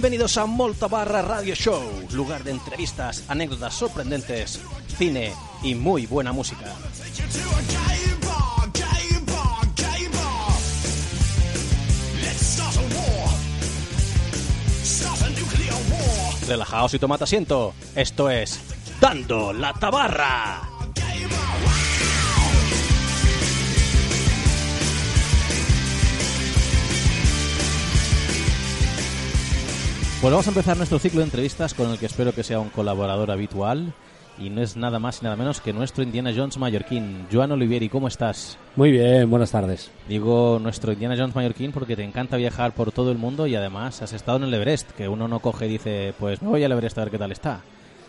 Bienvenidos a Molta Barra Radio Show, lugar de entrevistas, anécdotas sorprendentes, cine y muy buena música. Relajaos y tomad asiento. Esto es Dando la Tabarra. Pues vamos a empezar nuestro ciclo de entrevistas con el que espero que sea un colaborador habitual y no es nada más y nada menos que nuestro Indiana Jones mallorquín. Joan Olivieri, ¿cómo estás? Muy bien, buenas tardes. Digo nuestro Indiana Jones mallorquín porque te encanta viajar por todo el mundo y además has estado en el Everest, que uno no coge y dice, pues me voy al Everest a ver qué tal está.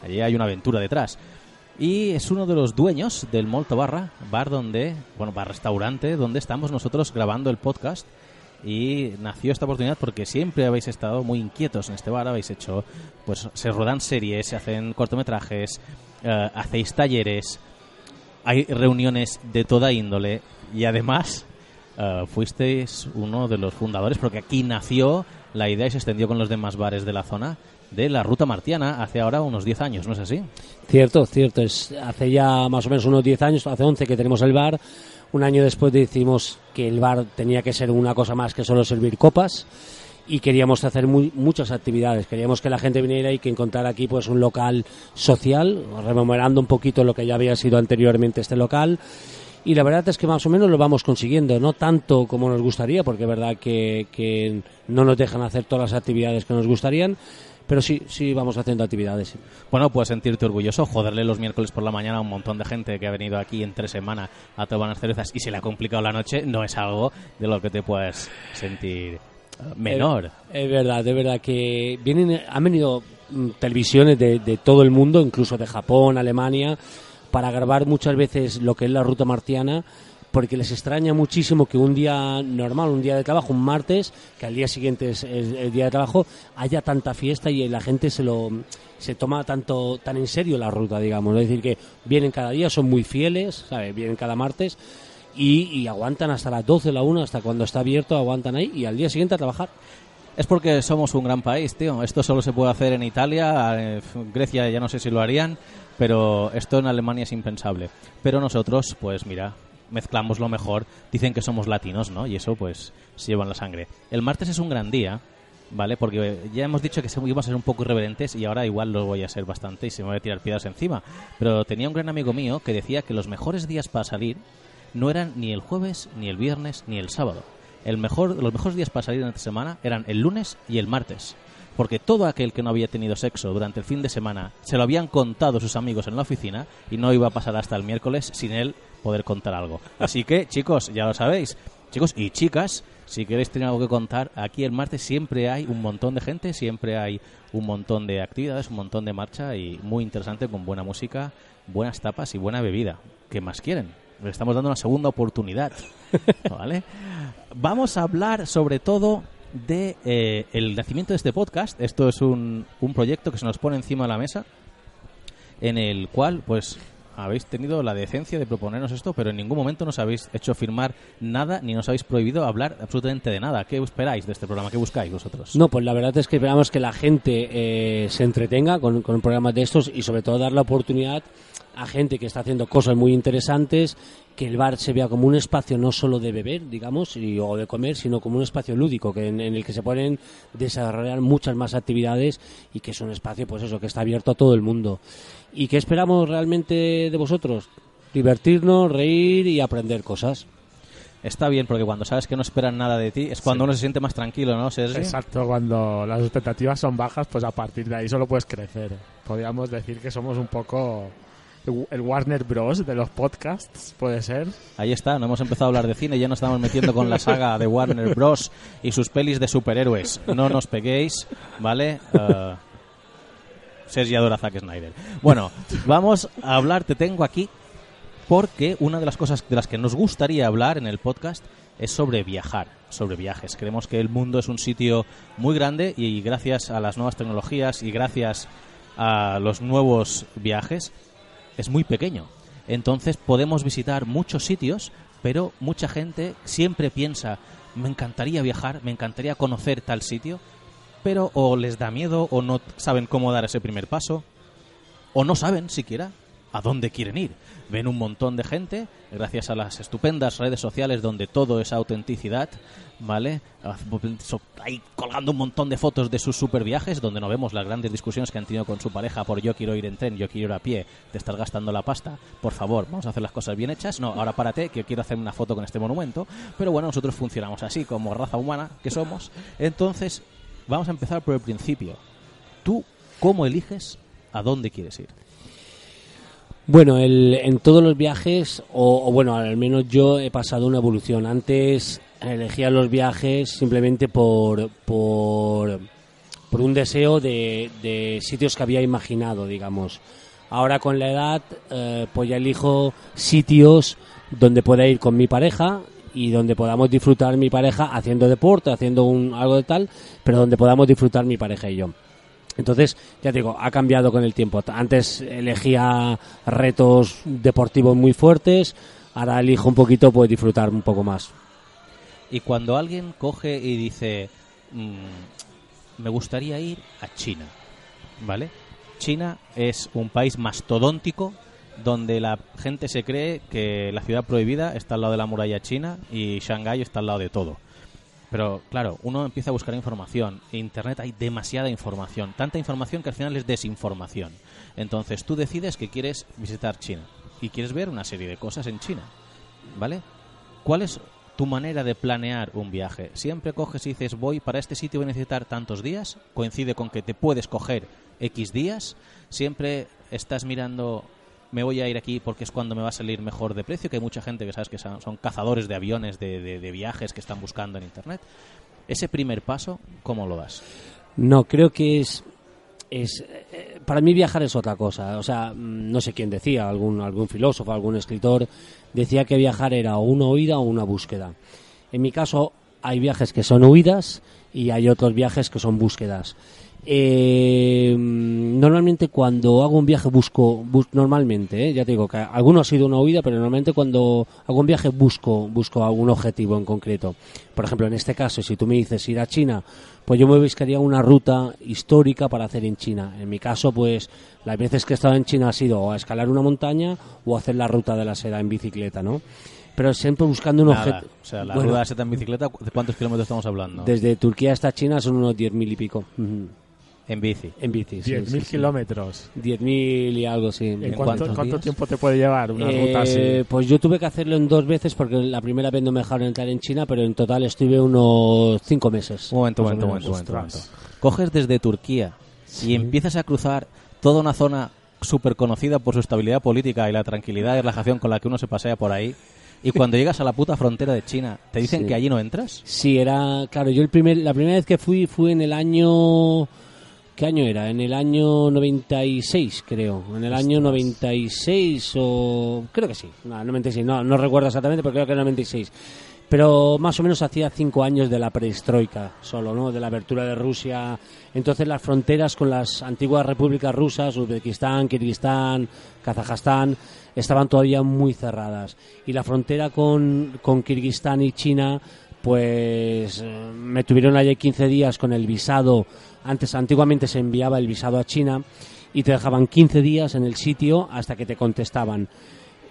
Allí hay una aventura detrás. Y es uno de los dueños del Molto Barra, bar donde, bueno, bar restaurante, donde estamos nosotros grabando el podcast y nació esta oportunidad porque siempre habéis estado muy inquietos en este bar, habéis hecho, pues se rodan series, se hacen cortometrajes, eh, hacéis talleres, hay reuniones de toda índole y además eh, fuisteis uno de los fundadores porque aquí nació la idea y se extendió con los demás bares de la zona de la Ruta Martiana hace ahora unos 10 años, ¿no es así? Cierto, cierto. Es hace ya más o menos unos 10 años, hace 11 que tenemos el bar. Un año después decidimos que el bar tenía que ser una cosa más que solo servir copas y queríamos hacer muchas actividades. Queríamos que la gente viniera y que encontrara aquí pues un local social, rememorando un poquito lo que ya había sido anteriormente este local. Y la verdad es que más o menos lo vamos consiguiendo, no tanto como nos gustaría, porque es verdad que, que no nos dejan hacer todas las actividades que nos gustarían, pero sí, sí vamos haciendo actividades. Bueno, puedes sentirte orgulloso, joderle los miércoles por la mañana a un montón de gente que ha venido aquí entre semana a tomar unas cervezas y se le ha complicado la noche, no es algo de lo que te puedes sentir eh, menor. Es, es verdad, es verdad que vienen, han venido mm, televisiones de, de todo el mundo, incluso de Japón, Alemania, para grabar muchas veces lo que es la ruta martiana, porque les extraña muchísimo que un día normal, un día de trabajo, un martes, que al día siguiente es el, día de trabajo, haya tanta fiesta y la gente se lo se toma tanto tan en serio la ruta, digamos. Es decir, que vienen cada día, son muy fieles, ¿sabes? Vienen cada martes y, aguantan hasta las 12, la 1, hasta cuando está abierto, aguantan ahí y al día siguiente a trabajar. Es porque somos un gran país, tío. Esto solo se puede hacer en Italia, eh, Grecia ya no sé si lo harían, pero esto en Alemania es impensable. Pero nosotros, pues mira, mezclamos lo mejor. Dicen que somos latinos, ¿no? Y eso, pues, se lleva en la sangre. El martes es un gran día, ¿vale? Porque ya hemos dicho que íbamos a ser un poco irreverentes y ahora igual lo voy a ser bastante y se me voy a tirar piedras encima. Pero tenía un gran amigo mío que decía que los mejores días para salir no eran ni el jueves, ni el viernes, ni el sábado. El mejor, los mejores días para salir en esta semana eran el lunes y el martes. Porque todo aquel que no había tenido sexo durante el fin de semana se lo habían contado sus amigos en la oficina y no iba a pasar hasta el miércoles sin él poder contar algo. Así que, chicos, ya lo sabéis. Chicos y chicas, si queréis tener algo que contar, aquí el martes siempre hay un montón de gente, siempre hay un montón de actividades, un montón de marcha y muy interesante con buena música, buenas tapas y buena bebida. ¿Qué más quieren? Le estamos dando una segunda oportunidad. ¿Vale? Vamos a hablar sobre todo de eh, el nacimiento de este podcast. Esto es un, un proyecto que se nos pone encima de la mesa en el cual, pues, habéis tenido la decencia de proponernos esto, pero en ningún momento nos habéis hecho firmar nada ni nos habéis prohibido hablar absolutamente de nada. ¿Qué esperáis de este programa? ¿Qué buscáis vosotros? No, pues la verdad es que esperamos que la gente eh, se entretenga con, con programas de estos y sobre todo dar la oportunidad a gente que está haciendo cosas muy interesantes, que el bar se vea como un espacio no solo de beber, digamos, y, o de comer, sino como un espacio lúdico, que en, en el que se pueden desarrollar muchas más actividades y que es un espacio, pues eso, que está abierto a todo el mundo. ¿Y qué esperamos realmente de vosotros? Divertirnos, reír y aprender cosas. está bien porque cuando sabes que no esperan nada de ti es cuando uno se siente más tranquilo, ¿no, Sergi? Exacto, cuando las expectativas son bajas, pues a partir de ahí solo puedes crecer. Podríamos decir que somos un poco el Warner Bros. de los podcasts, puede ser. Ahí está, no hemos empezado a hablar de cine, ya nos estamos metiendo con la saga de Warner Bros. y sus pelis de superhéroes. No nos peguéis, ¿vale? Uh, Sergi adora Zack Snyder. Bueno, vamos a hablar, te tengo aquí, porque una de las cosas de las que nos gustaría hablar en el podcast es sobre viajar, sobre viajes. Creemos que el mundo es un sitio muy grande y gracias a las nuevas tecnologías y gracias a los nuevos viajes es muy pequeño. Entonces podemos visitar muchos sitios, pero mucha gente siempre piensa, me encantaría viajar, me encantaría conocer tal sitio, pero o les da miedo o no saben cómo dar ese primer paso, o no saben siquiera a dónde quieren ir. Ven un montón de gente, gracias a las estupendas redes sociales donde todo es autenticidad, ¿vale? Ahí colgando un montón de fotos de sus super viajes, donde no vemos las grandes discusiones que han tenido con su pareja por yo quiero ir en tren, yo quiero ir a pie, te estás gastando la pasta. Por favor, vamos a hacer las cosas bien hechas. No, ahora párate, que quiero hacer una foto con este monumento. Pero bueno, nosotros funcionamos así, como raza humana que somos. Entonces, vamos a empezar por el principio. ¿Tú cómo eliges a dónde quieres ir? Bueno, el, en todos los viajes, o, bueno, al menos yo he pasado una evolución. Antes elegía los viajes simplemente por, por, por un deseo de, sitios que había imaginado, digamos. Ahora con la edad, eh, pues ya elijo sitios donde pueda ir con mi pareja y donde podamos disfrutar mi pareja haciendo deporte, haciendo un, algo de tal, pero donde podamos disfrutar mi pareja y yo. Entonces, ya te digo, ha cambiado con el tiempo. Antes elegía retos deportivos muy fuertes, ahora elijo un poquito, pues disfrutar un poco más. Y cuando alguien coge y dice, mm, me gustaría ir a China, ¿vale? China es un país mastodóntico donde la gente se cree que la ciudad prohibida está al lado de la muralla china y Shanghái está al lado de todo. Pero claro, uno empieza a buscar información. En Internet hay demasiada información. Tanta información que al final es desinformación. Entonces tú decides que quieres visitar China y quieres ver una serie de cosas en China. ¿Vale? ¿Cuál es tu manera de planear un viaje? Siempre coges y dices, voy para este sitio, voy a necesitar tantos días. Coincide con que te puedes coger X días. Siempre estás mirando me voy a ir aquí porque es cuando me va a salir mejor de precio, que hay mucha gente que sabes que son, cazadores de aviones, de, viajes que están buscando en Internet. Ese primer paso, ¿cómo lo das? No, creo que es es eh, para mí viajar es otra cosa o sea mm, no sé quién decía algún algún filósofo algún escritor decía que viajar era una huida o una búsqueda en mi caso hay viajes que son huidas y hay otros viajes que son búsquedas eh, normalmente cuando hago un viaje busco, normalmente, eh, ya te digo que alguno ha sido una huida, pero normalmente cuando hago un viaje busco, busco algún objetivo en concreto. Por ejemplo, en este caso, si tú me dices ir a China, pues yo me buscaría una ruta histórica para hacer en China. En mi caso, pues las veces que he estado en China ha sido o a escalar una montaña o hacer la ruta de la seda en bicicleta, ¿no? pero siempre buscando un objetivo. O sea, la ruta de la seda en bicicleta, ¿de cuántos kilómetros estamos hablando? Desde Turquía hasta China son unos 10.000 y pico. En bici. En bici, sí. 10.000 kilómetros. 10.000 y algo, sí. ¿En cuánto, cuánto tiempo te puede llevar una ruta así? Eh, pues yo tuve que hacerlo en dos veces porque la primera vez no me dejaron entrar en China, pero en total estuve unos cinco meses. Un momento, un momento, un momento, Coges desde Turquía y empiezas a cruzar toda una zona súper conocida por su estabilidad política y la tranquilidad y relajación con la que uno se pasea por ahí. Y cuando llegas a la puta frontera de China, ¿te dicen que allí no entras? Sí, era, claro, yo el primer, la primera vez que fui fue en el año ¿Qué año era? En el año 96, creo. En el año 96 o... Creo que sí. No, 96. No, no recuerdo exactamente, pero creo que era 96. Pero más o menos hacía cinco años de la prehistroika solo, ¿no? De la apertura de Rusia. Entonces las fronteras con las antiguas repúblicas rusas, Uzbekistán, Kirguistán, Kazajstán, estaban todavía muy cerradas. Y la frontera con, con Kirguistán y China, pues eh, me tuvieron allí 15 días con el visado antes, antiguamente se enviaba el visado a China y te dejaban 15 días en el sitio hasta que te contestaban.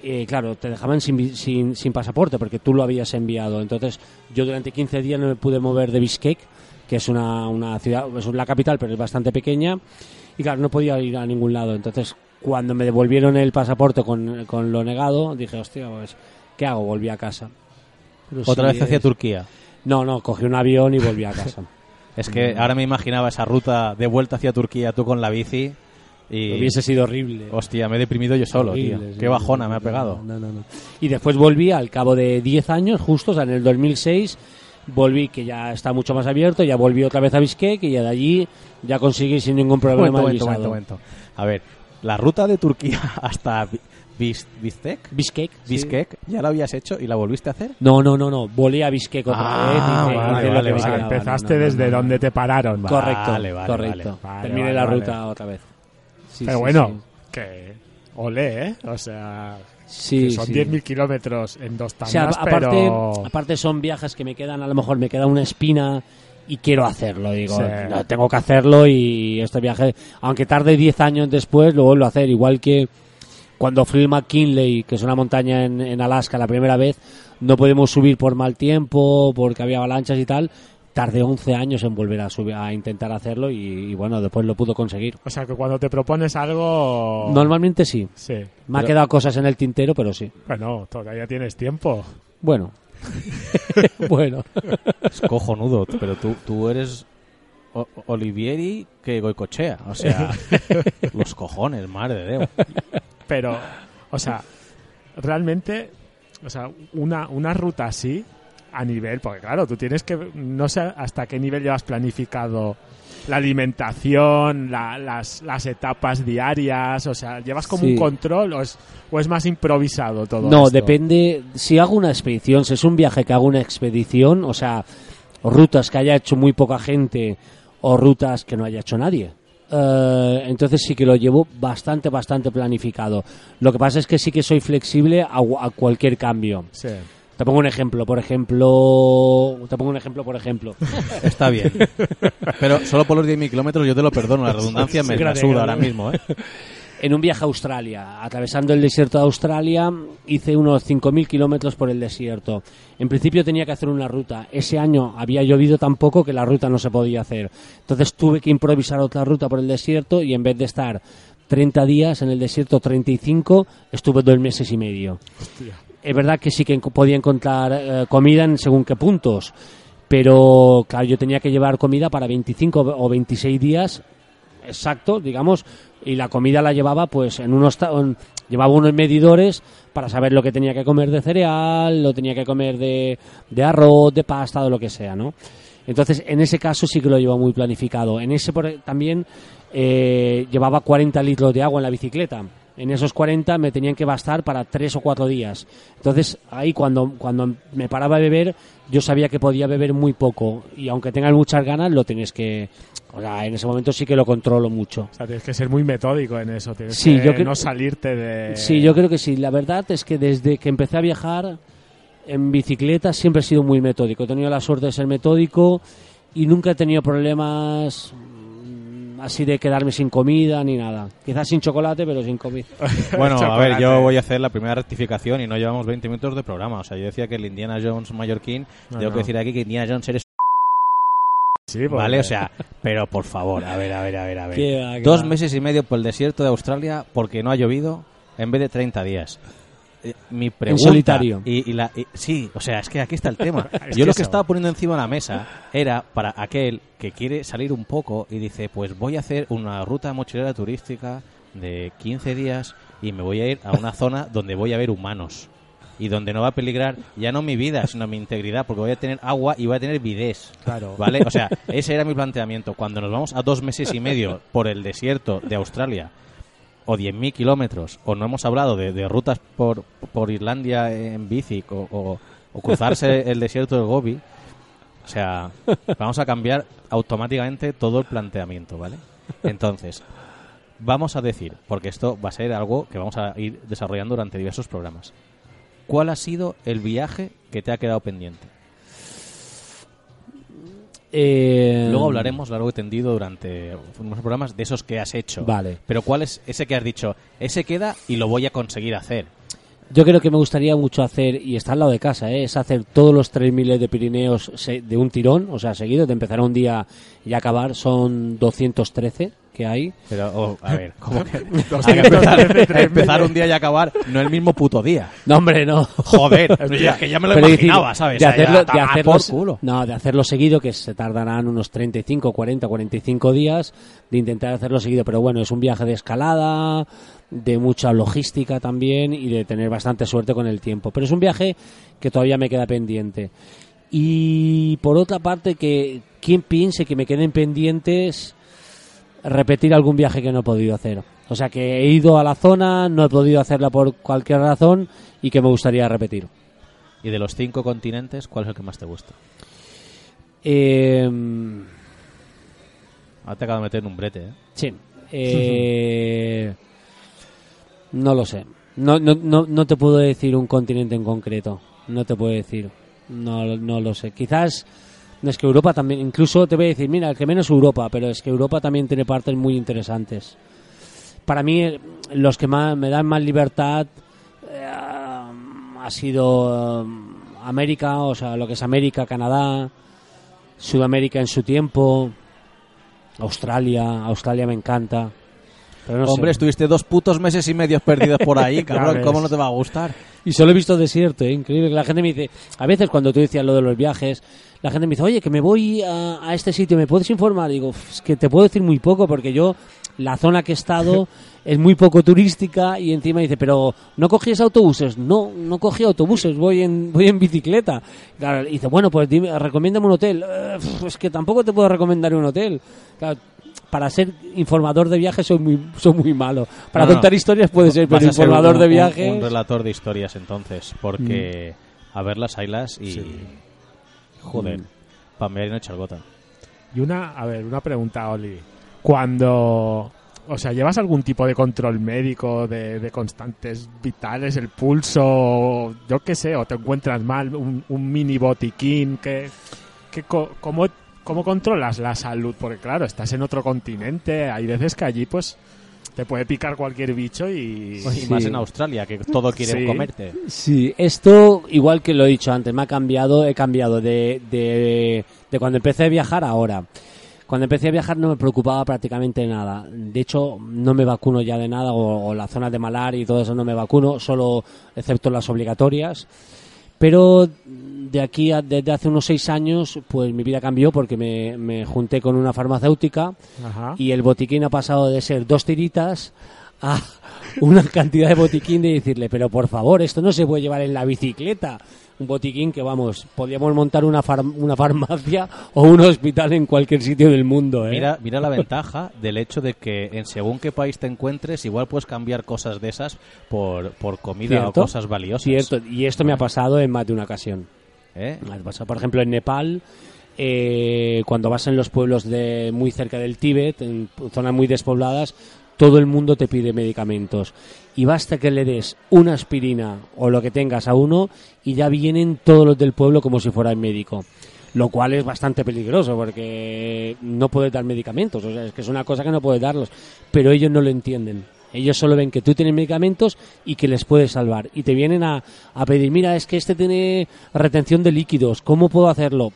Eh, claro, te dejaban sin, sin, sin, pasaporte porque tú lo habías enviado. Entonces, yo durante 15 días no me pude mover de Bishkek, que es una, una ciudad, es la capital, pero es bastante pequeña. Y claro, no podía ir a ningún lado. Entonces, cuando me devolvieron el pasaporte con, con lo negado, dije, hostia, pues, ¿qué hago? Volví a casa. Pero Otra sí vez hacia es- Turquía. No, no, cogí un avión y volví a casa. Es que ahora me imaginaba esa ruta de vuelta hacia Turquía, tú con la bici. Y. Hubiese sido horrible. Hostia, me he deprimido yo solo, Horrible, tío. Qué bajona me ha pegado. no, no, no. Y después volví al cabo de 10 años, justo, o sea, en el 2006, volví, que ya está mucho más abierto, ya volví otra vez a Bishkek y ya de allí ya conseguí sin ningún problema Momento, momento, momento. A ver, la ruta de Turquía hasta Bi- Bis- sí. Bishkek, ¿ya la habías hecho y la volviste a hacer? No, no, no, no, volé a Bishkek otra Ah, vez. vale, lo vale, vale. Empezaste no, no, desde no, no. donde te pararon. Correcto, Vale, vale, correcto. vale. Terminé Vale, la vale. ruta otra vez. Sí, Pero sí, bueno, sí. que ole, ¿eh? O sea, Sí, que son sí. 10.000 kilómetros en dos O tandas, sea, aparte, pero... aparte son viajes que me quedan, a lo mejor me queda una espina y quiero hacerlo. Digo, Sí. no, tengo que hacerlo y este viaje, aunque tarde 10 años después, lo vuelvo a hacer. Igual que cuando fui McKinley, que es una montaña en, en Alaska la primera vez, no podemos subir por mal tiempo, porque había avalanchas y tal. Tardé 11 años en volver a, subir, a intentar hacerlo y, y bueno, después lo pudo conseguir. O sea, que cuando te propones algo... Normalmente sí. Sí. Me ha Pero- quedado cosas en el tintero, pero sí. Bueno, todavía tienes tiempo. Bueno. bueno. Es cojonudo, pero tú, tú eres O- Olivieri que Goicochea. O sea, los cojones, madre de Dios. Pero, o sea, realmente, o sea, una, una ruta así, a nivel, porque claro, tú tienes que, no sé hasta qué nivel llevas planificado la alimentación, la- las, las etapas diarias, o sea, ¿llevas como Sí. un control o es, o es más improvisado todo No, esto? depende. Si hago una expedición, si es un viaje que hago una expedición, o sea, rutas que haya hecho muy poca gente o rutas que no haya hecho nadie. Eh, entonces sí que lo llevo bastante, bastante planificado. Lo que pasa es que sí que soy flexible a, a cualquier cambio. Sí. Te pongo un ejemplo, por ejemplo, te pongo un ejemplo, por ejemplo. Está bien. Pero solo por los 10.000 kilómetros yo te lo perdono. La redundancia me la suda ahora mismo, ¿eh? En un viaje a Australia, atravesando el desierto de Australia, hice unos 5.000 kilómetros por el desierto. En principio tenía que hacer una ruta. Ese año había llovido tan poco que la ruta no se podía hacer. Entonces tuve que improvisar otra ruta por el desierto y en vez de estar 30 días en el desierto, 35, estuve dos meses y medio. Hostia. Es verdad que sí que podía encontrar eh, comida en según qué puntos, pero claro, yo tenía que llevar comida para 25 o 26 días exactos, digamos, y la comida la llevaba pues en unos llevaba unos medidores para saber lo que tenía que comer de cereal, lo tenía que comer de, de arroz, de pasta, de lo que sea, ¿no? Entonces, en ese caso sí que lo llevaba muy planificado. En ese también eh, llevaba 40 litros de agua en la bicicleta. En esos 40 me tenían que bastar para 3 o 4 días. Entonces, ahí cuando, cuando me paraba a beber, yo sabía que podía beber muy poco. Y aunque tengas muchas ganas, lo tienes que... O sea, en ese momento sí que lo controlo mucho. O sea, tienes que ser muy metódico en eso. Tienes Sí, que yo creo- no salirte de... Sí, yo creo que sí. La verdad es que desde que empecé a viajar en bicicleta siempre he sido muy metódico. He tenido la suerte de ser metódico y nunca he tenido problemas así de quedarme sin comida ni nada. Quizás sin chocolate, pero sin comida. Bueno, a ver, yo voy a hacer la primera rectificación y no llevamos 20 minutos de programa. O sea, yo decía que el Indiana Jones mallorquín, No, tengo no. que decir aquí que Indiana Jones eres... Sí, porque- Vale, o sea, pero por favor, a ver, a ver, a ver, a ver. Qué va, qué Dos va. meses y medio por el desierto de Australia porque no ha llovido en vez de 30 días. Eh, Mi pregunta solitario. Y, y la, y- sí, o sea, es que aquí está el tema. Es Yo lo que eso. estaba poniendo encima de la mesa era para aquel que quiere salir un poco y dice, pues voy a hacer una ruta mochilera turística de 15 días y me voy a ir a una zona donde voy a ver humanos y donde no va a peligrar ya no mi vida, sino mi integridad, porque voy a tener agua y voy a tener bidés. Claro. ¿Vale? O sea, ese era mi planteamiento. Cuando nos vamos a dos meses y medio por el desierto de Australia, o 10.000 kilómetros, o no hemos hablado de, de rutas por, por Irlandia en bici, o, o- o cruzarse el desierto del Gobi, o sea, vamos a cambiar automáticamente todo el planteamiento, ¿vale? Entonces, vamos a decir, porque esto va a ser algo que vamos a ir desarrollando durante diversos programas. ¿Cuál ha sido el viaje que te ha quedado pendiente? Eh, Luego hablaremos largo y tendido durante unos programas de esos que has hecho. Vale. Pero ¿cuál es ese que has dicho? Ese queda y lo voy a conseguir hacer. Yo creo que me gustaría mucho hacer, y está al lado de casa, ¿eh? es hacer todos los 3.000 de Pirineos de un tirón, o sea, seguido, de empezar un día y acabar, son 213. Que hay. Pero, oh, a ver, ¿cómo que? Hay que 213, empezar, empezar un día y acabar, no el mismo puto día. No, hombre, no. Joder, es que ya me lo Pero imaginaba, decir, ¿sabes? De hacerlo, de hacerlo, por culo. No, de hacerlo seguido, que se tardarán unos 35, 40, 45 días de intentar hacerlo seguido. Pero bueno, es un viaje de escalada, de mucha logística también y de tener bastante suerte con el tiempo. Pero es un viaje que todavía me queda pendiente. Y por otra parte, que quien piense que me queden pendientes repetir algún viaje que no he podido hacer. O sea que he ido a la zona, no he podido hacerla por cualquier razón y que me gustaría repetir. Y de los cinco continentes, ¿cuál es el que más te gusta? Eh, Ahora te acabo de meter en un brete, ¿eh? sí. Eh, no lo sé. No, no, no, no te puedo decir un continente en concreto. No te puedo decir. No, no lo sé. Quizás es que Europa también. Incluso te voy a decir, mira, el que menos Europa, pero es que Europa también tiene partes muy interesantes. Para mí, los que más me dan más libertad eh, ha sido eh, América, o sea, lo que es América, Canadá, Sudamérica en su tiempo, Australia, Australia me encanta. Sé. Hombre, estuviste dos putos meses y medio perdidos por ahí, cabrón. ¿Cómo no te va a gustar? Y solo he visto desierto, ¿eh? increíble. que La gente me dice, a veces cuando tú decías lo de los viajes, la gente me dice, oye, que me voy a, a este sitio, ¿me puedes informar? Digo, "Uf, es que te puedo decir muy poco porque yo, la zona que he estado es muy poco turística y encima dice, pero ¿no cogías autobuses? No, no cogí autobuses, voy en, voy en bicicleta. Claro, dice, bueno, pues dime, recomiéndame un hotel. "Eh, pf, es que tampoco te puedo recomendar un hotel. Claro, para ser informador de viajes soy muy, soy muy malo. Para No, no. contar historias puede ser, pero informador un- de viajes... Un, relator de historias, entonces. Porque a verlas, haylas y... Joder, Mm. Pamela y no echar gota. Y una, a ver, una pregunta, Oli. Cuando, o sea, ¿llevas algún tipo de control médico de, de constantes vitales, el pulso, yo qué sé, o te encuentras mal, un, un mini botiquín, que, que co- ¿cómo, ¿cómo controlas la salud? Porque claro, estás en otro continente, hay veces que allí pues te puede picar cualquier bicho y... Y más en Australia, que todo quiere Sí. comerte. Sí, esto, igual que lo he dicho antes, me ha cambiado, he cambiado de, de, de cuando empecé a viajar a ahora. Cuando empecé a viajar no me preocupaba prácticamente nada. De hecho, no me vacuno ya de nada, o, o la zona de malaria y todo eso no me vacuno, solo excepto las obligatorias. Pero de aquí a, desde hace unos seis años, pues mi vida cambió porque me, me junté con una farmacéutica Ajá. y el botiquín ha pasado de ser dos tiritas a una cantidad de botiquín de decirle, pero por favor, esto no se puede llevar en la bicicleta. Un botiquín que, vamos, podríamos montar una, far- una farmacia o un hospital en cualquier sitio del mundo, ¿eh? Mira, mira la ventaja del hecho de que en según qué país te encuentres, igual puedes cambiar cosas de esas por, por comida o cosas valiosas. Cierto, y esto me ha pasado en más de una ocasión. ¿Eh? Me ha pasado, por ejemplo, en Nepal, eh, cuando vas en los pueblos de muy cerca del Tíbet, en zonas muy despobladas, todo el mundo te pide medicamentos. Y basta que le des una aspirina o lo que tengas a uno y ya vienen todos los del pueblo como si fuera el médico. Lo cual es bastante peligroso porque no puedes dar medicamentos. O sea, es que es una cosa que no puedes darlos. Pero ellos no lo entienden. Ellos solo ven que tú tienes medicamentos y que les puedes salvar. Y te vienen a, a pedir, mira, es que este tiene retención de líquidos, ¿cómo puedo hacerlo?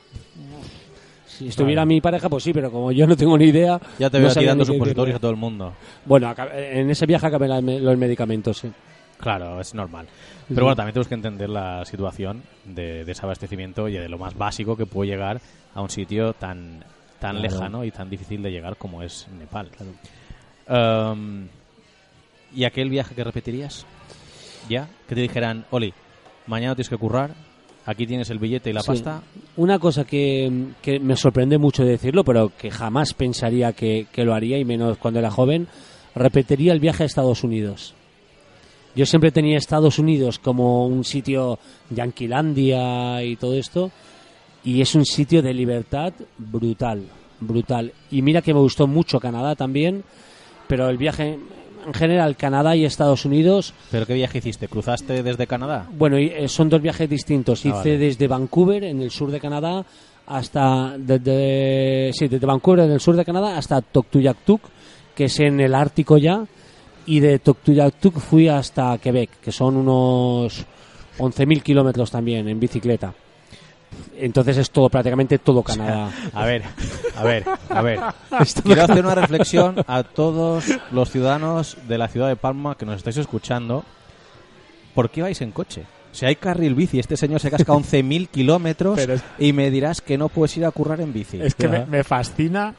Si estuviera mi pareja, pues sí, pero como yo no tengo ni idea... Ya te no veo sabía tirando supositorios a todo el mundo. Bueno, en ese viaje acabé los medicamentos, sí. Claro, es normal. Pero bueno, también tenemos que entender la situación de desabastecimiento y de lo más básico que puede llegar a un sitio tan, tan Claro. lejano y tan difícil de llegar como es Nepal. Um, ¿Y aquel viaje que repetirías? ¿Ya? Que te dijeran, Oli, mañana tienes que currar, aquí tienes el billete y la Sí. pasta. Una cosa que, que me sorprende mucho decirlo, pero que jamás pensaría que, que lo haría, y menos cuando era joven, repetiría el viaje a Estados Unidos. Yo siempre tenía Estados Unidos como un sitio Yanquilandia y todo esto, y es un sitio de libertad brutal, brutal. Y mira que me gustó mucho Canadá también, pero el viaje en general, Canadá y Estados Unidos, ¿Pero qué viaje hiciste? ¿Cruzaste desde Canadá? bueno, y, eh, son dos viajes distintos. Ah, Hice vale. desde Vancouver, en el sur de Canadá, hasta. Desde, sí, desde Vancouver, en el sur de Canadá, hasta Toctuyactuc, que es en el Ártico ya. Y de Toctuyactuc fui hasta Quebec, que son unos 11.000 kilómetros también en bicicleta. Entonces es todo, prácticamente todo Canadá. A ver, a ver, a ver. Quiero hacer una reflexión a todos los ciudadanos de la ciudad de Palma que nos estáis escuchando. ¿Por qué vais en coche? Si hay carril bici, este señor se casca 11.000 kilómetros es- y me dirás que no puedes ir a currar en bici. Es que me, me fascina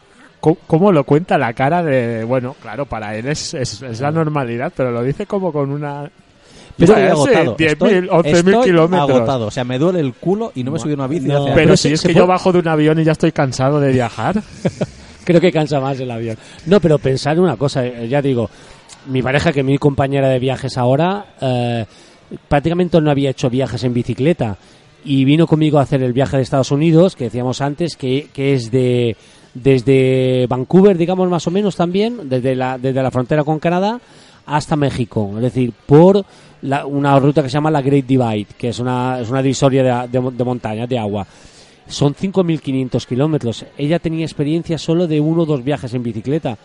cómo lo cuenta la cara de... Bueno, claro, para él es, es, es la normalidad, pero lo dice como con una... Yo estoy agotado. 10.000, Estoy, 11.000 estoy kilómetros. agotado. O sea, me duele el culo y no me a una bici No, hace Pero si es que yo bajo de un avión y ya estoy cansado de viajar. Creo que cansa más el avión. No, pero pensar en una cosa, eh, ya digo, mi pareja, que es mi compañera de viajes ahora, eh, prácticamente no había hecho viajes en bicicleta y vino conmigo a hacer el viaje de Estados Unidos, que decíamos antes, que, que es de desde Vancouver, digamos más o menos también, desde la, desde la frontera con Canadá hasta México, es decir, por la- una ruta que se llama la Great Divide, que es una, es una divisoria de, de, de montañas, de agua. Son 5.500 kilómetros. Ella tenía experiencia solo de uno o dos viajes en bicicleta.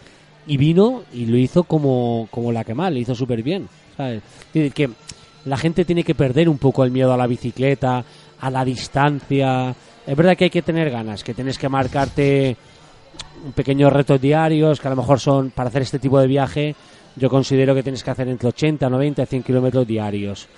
Y vino y lo hizo como, como la que mal, lo hizo súper bien. ¿sabes? Es decir, que la gente tiene que perder un poco el miedo a la bicicleta, a la distancia. Es verdad que hay que tener ganas, que tienes que marcarte pequeños retos diarios, que a lo mejor son para hacer este tipo de viaje. Yo considero que tienes que hacer entre 80, 90 y 100 kilómetros diarios.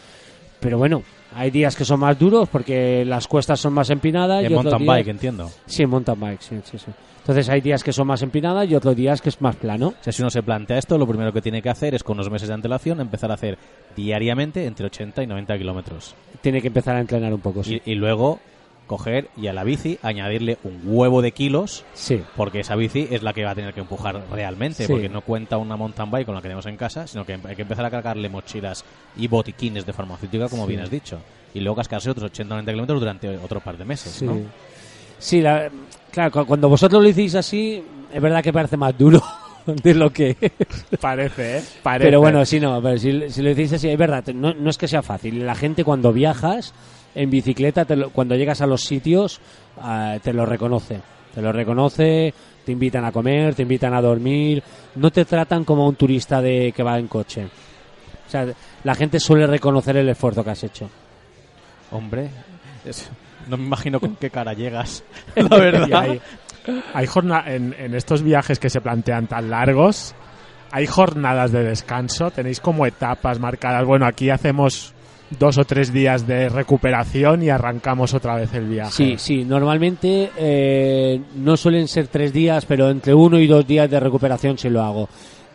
Pero bueno, hay días que son más duros porque las cuestas son más empinadas. En mountain días- bike, entiendo. Sí, en mountain bike, sí, sí, sí. Entonces hay días que son más empinadas y otros días que es más plano. O sea, si uno se plantea esto, lo primero que tiene que hacer es con unos meses de antelación empezar a hacer diariamente entre 80 y 90 kilómetros. Tiene que empezar a entrenar un poco, sí. Y, y luego coger y a la bici añadirle un huevo de kilos Sí, porque esa bici es la que va a tener que empujar realmente, Sí. porque no cuenta una mountain bike con la que tenemos en casa, sino que hay que empezar a cargarle mochilas y botiquines de farmacéutica, como Sí. bien has dicho, y luego cascarse otros 80-90 kilómetros durante otro par de meses, sí. ¿no? Sí, la- claro, cu- cuando vosotros lo hicís así, es verdad que parece más duro de lo que Parece, ¿eh? Parece. Pero bueno, sí, no, pero si, si lo decís así, es verdad, no, no es que sea fácil. La gente cuando viajas en bicicleta, te lo- cuando llegas a los sitios, ah, te lo reconoce. Te lo reconoce, te invitan a comer, te invitan a dormir, no te tratan como un turista de que va en coche. O sea, la gente suele reconocer el esfuerzo que has hecho. Hombre, es- no me imagino con qué cara llegas, la verdad. Hay, hay jorna- en, en estos viajes que se plantean tan largos, hay jornadas de descanso, tenéis como etapas marcadas. Bueno, aquí hacemos dos o tres días de recuperación y arrancamos otra vez el viaje. Sí, sí, normalmente eh, no suelen ser tres días, pero entre uno y dos días de recuperación sí lo hago.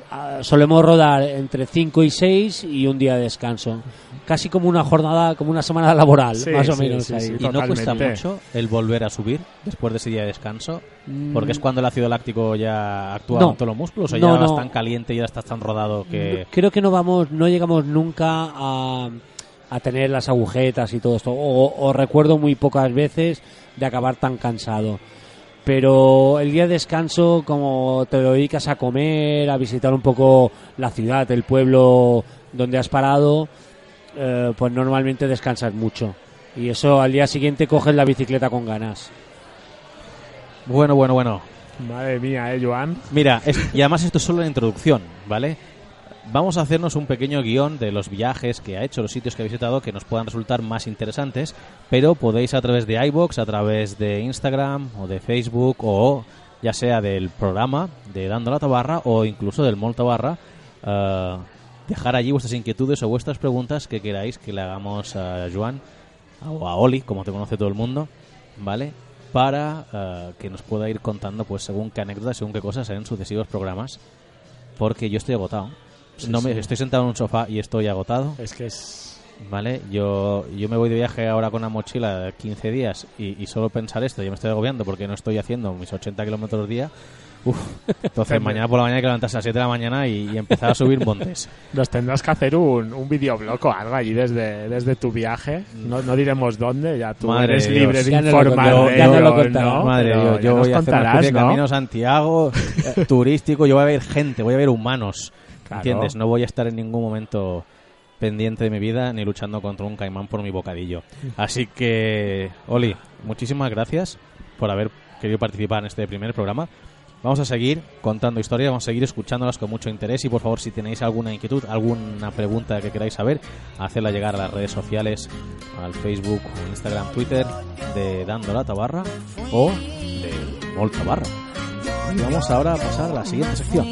Ah, solemos rodar entre cinco y seis y un día de descanso. Casi como una jornada, como una semana laboral, Sí, más o sí, menos sí, ahí. sí. Y no cuesta mucho el volver a subir después de ese día de descanso, porque es Mm, cuando el ácido láctico ya actúa No. en todos los músculos, o No, ya vas no. tan caliente y ya estás tan rodado que... Creo que no vamos, no llegamos nunca a, a tener las agujetas y todo esto. O, o recuerdo muy pocas veces de acabar tan cansado. Pero el día de descanso, como te lo dedicas a comer, a visitar un poco la ciudad, el pueblo donde has parado, eh, pues normalmente descansas mucho. Y eso al día siguiente coges la bicicleta con ganas. Bueno, bueno, bueno. Madre mía, ¿eh, Joan? Mira, es- y además esto es solo la introducción, ¿vale? Vamos a hacernos un pequeño guion de los viajes que ha hecho, los sitios que ha visitado, que nos puedan resultar más interesantes, pero podéis a través de iBox, a través de Instagram o de Facebook o ya sea del programa de Dando la Tabarra o incluso del Mol Tabarra, eh, dejar allí vuestras inquietudes o vuestras preguntas que queráis que le hagamos a Joan o a Oli, como te conoce todo el mundo, ¿vale? Para eh, que nos pueda ir contando, pues, según qué anécdotas, según qué cosas en sucesivos programas, porque yo estoy agotado. No me estoy sentado en un sofá y estoy agotado, Es que es... ¿vale? Yo yo me voy de viaje ahora con una mochila de 15 días y, y solo pensar esto, ya me estoy agobiando porque no estoy haciendo mis 80 kilómetros al día. Uf, entonces mañana por la mañana hay que levantarse a las 7 de la mañana y, y empezar a subir montes. Nos tendrás que hacer un, un videoblog o algo allí desde, desde tu viaje. No, no diremos dónde, ya tú Madre eres Dios. libre de Ya no lo informar ya no lo contará. ¿no? Madre Dios, yo voy a hacer una contarás, de ¿no? camino Santiago eh, turístico, yo voy a ver gente, voy a ver humanos. Claro. ¿Entiendes? No voy a estar en ningún momento pendiente de mi vida ni luchando contra un caimán por mi bocadillo. Así que, Oli, muchísimas gracias por haber querido participar en este primer programa. Vamos a seguir contando historias, vamos a seguir escuchándolas con mucho interés y por favor si tenéis alguna inquietud, alguna pregunta que queráis saber, hacerla llegar a las redes sociales, al Facebook, Instagram, Twitter de Dando la Tabarra o de Volta Barra. Y vamos ahora a pasar a la siguiente sección.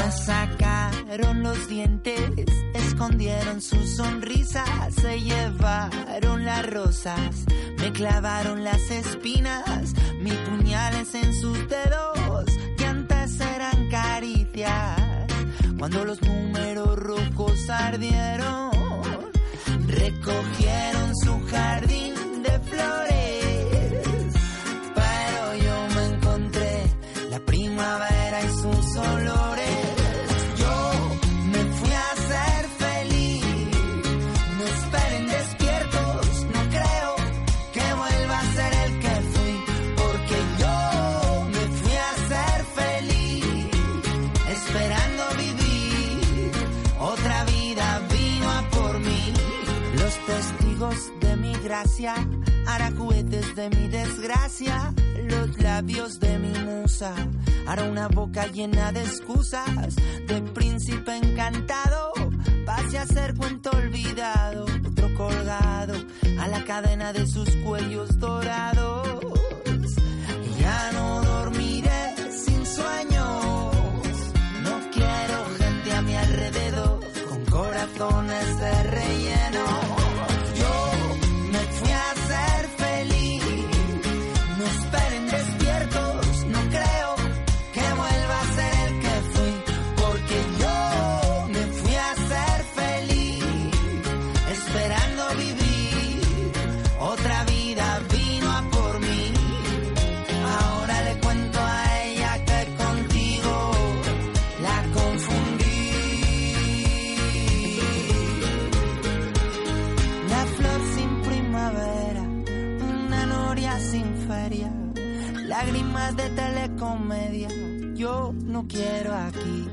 Me sacaron los dientes, escondieron sus sonrisas, se llevaron las rosas, me clavaron las espinas, mis puñales en sus dedos, que antes eran caricias. Cuando los números rojos ardieron, recogieron su jardín de flores. Pero yo me encontré la primavera y sus olores. Hará juguetes de mi desgracia. Los labios de mi musa, hará una boca llena de excusas. De príncipe encantado, pase a ser cuento olvidado. Otro colgado a la cadena de sus cuellos quiero aquí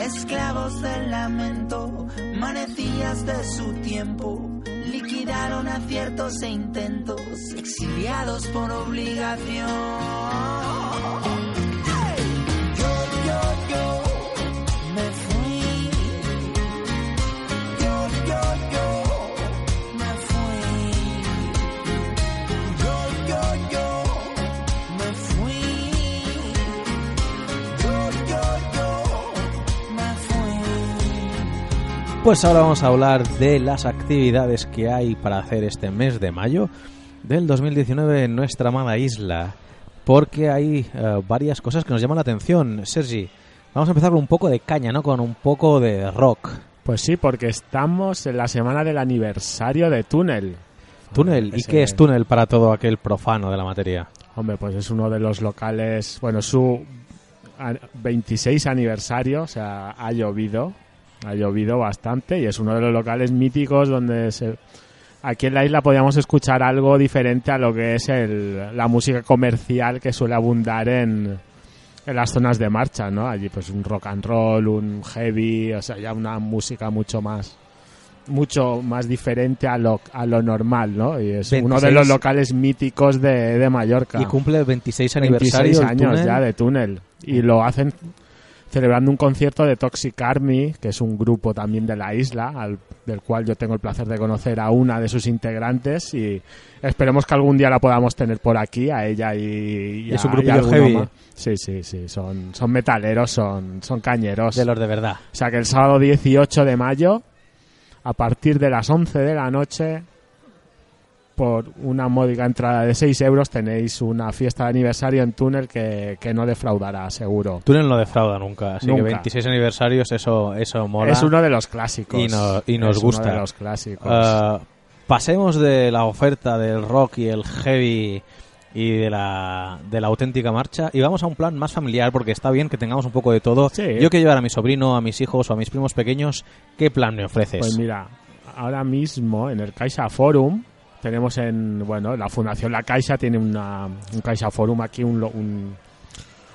esclavos del lamento, manecillas de su tiempo. Liquidaron aciertos e intentos, exiliados por obligación. Pues ahora vamos a hablar de las actividades que hay para hacer este mes de mayo del 2019 en nuestra amada isla, porque hay eh, varias cosas que nos llaman la atención. Sergi, vamos a empezar con un poco de caña, ¿no? Con un poco de rock. Pues sí, porque estamos en la semana del aniversario de Túnel. Túnel, ¿y qué es túnel para todo aquel profano de la materia? Hombre, pues es uno de los locales, bueno, su a- 26 aniversario, o sea, ha llovido, ha llovido bastante y es uno de los locales míticos donde se, aquí en la isla podíamos escuchar algo diferente a lo que es el- la música comercial que suele abundar en, en las zonas de marcha, ¿no? Allí pues un rock and roll, un heavy, o sea, ya una música mucho más mucho más diferente a lo, a lo normal, ¿no? Y es uno de 26. los locales míticos de, de Mallorca. Y cumple 26 aniversario 26 el años túnel. ya de túnel. Y lo hacen celebrando un concierto de Toxic Army, que es un grupo también de la isla, al- del cual yo tengo el placer de conocer a una de sus integrantes y esperemos que algún día la podamos tener por aquí, a ella y, y Es a- un y grupillo alguno heavy. más. Sí, sí, sí, son, son metaleros, son, son cañeros. De los de verdad. O sea que el sábado 18 de mayo, a partir de las 11 de la noche, por una módica entrada de 6 euros, tenéis una fiesta de aniversario en túnel que, que no defraudará, seguro. Túnel no defrauda nunca, así que Nunca. 26 aniversarios, eso, eso mola. Es uno de los clásicos. Y no- y nos Es gusta. uno de los clásicos. Ah, pasemos de la oferta del rock y el heavy y de la, de la auténtica marcha y vamos a un plan más familiar porque está bien que tengamos un poco de todo. Sí. Yo quiero llevar a mi sobrino, a mis hijos o a mis primos pequeños. ¿Qué plan me ofreces? Pues mira, ahora mismo en el Caixa Forum tenemos en, bueno, la Fundación La Caixa tiene una, un Caixa Forum aquí, un, un,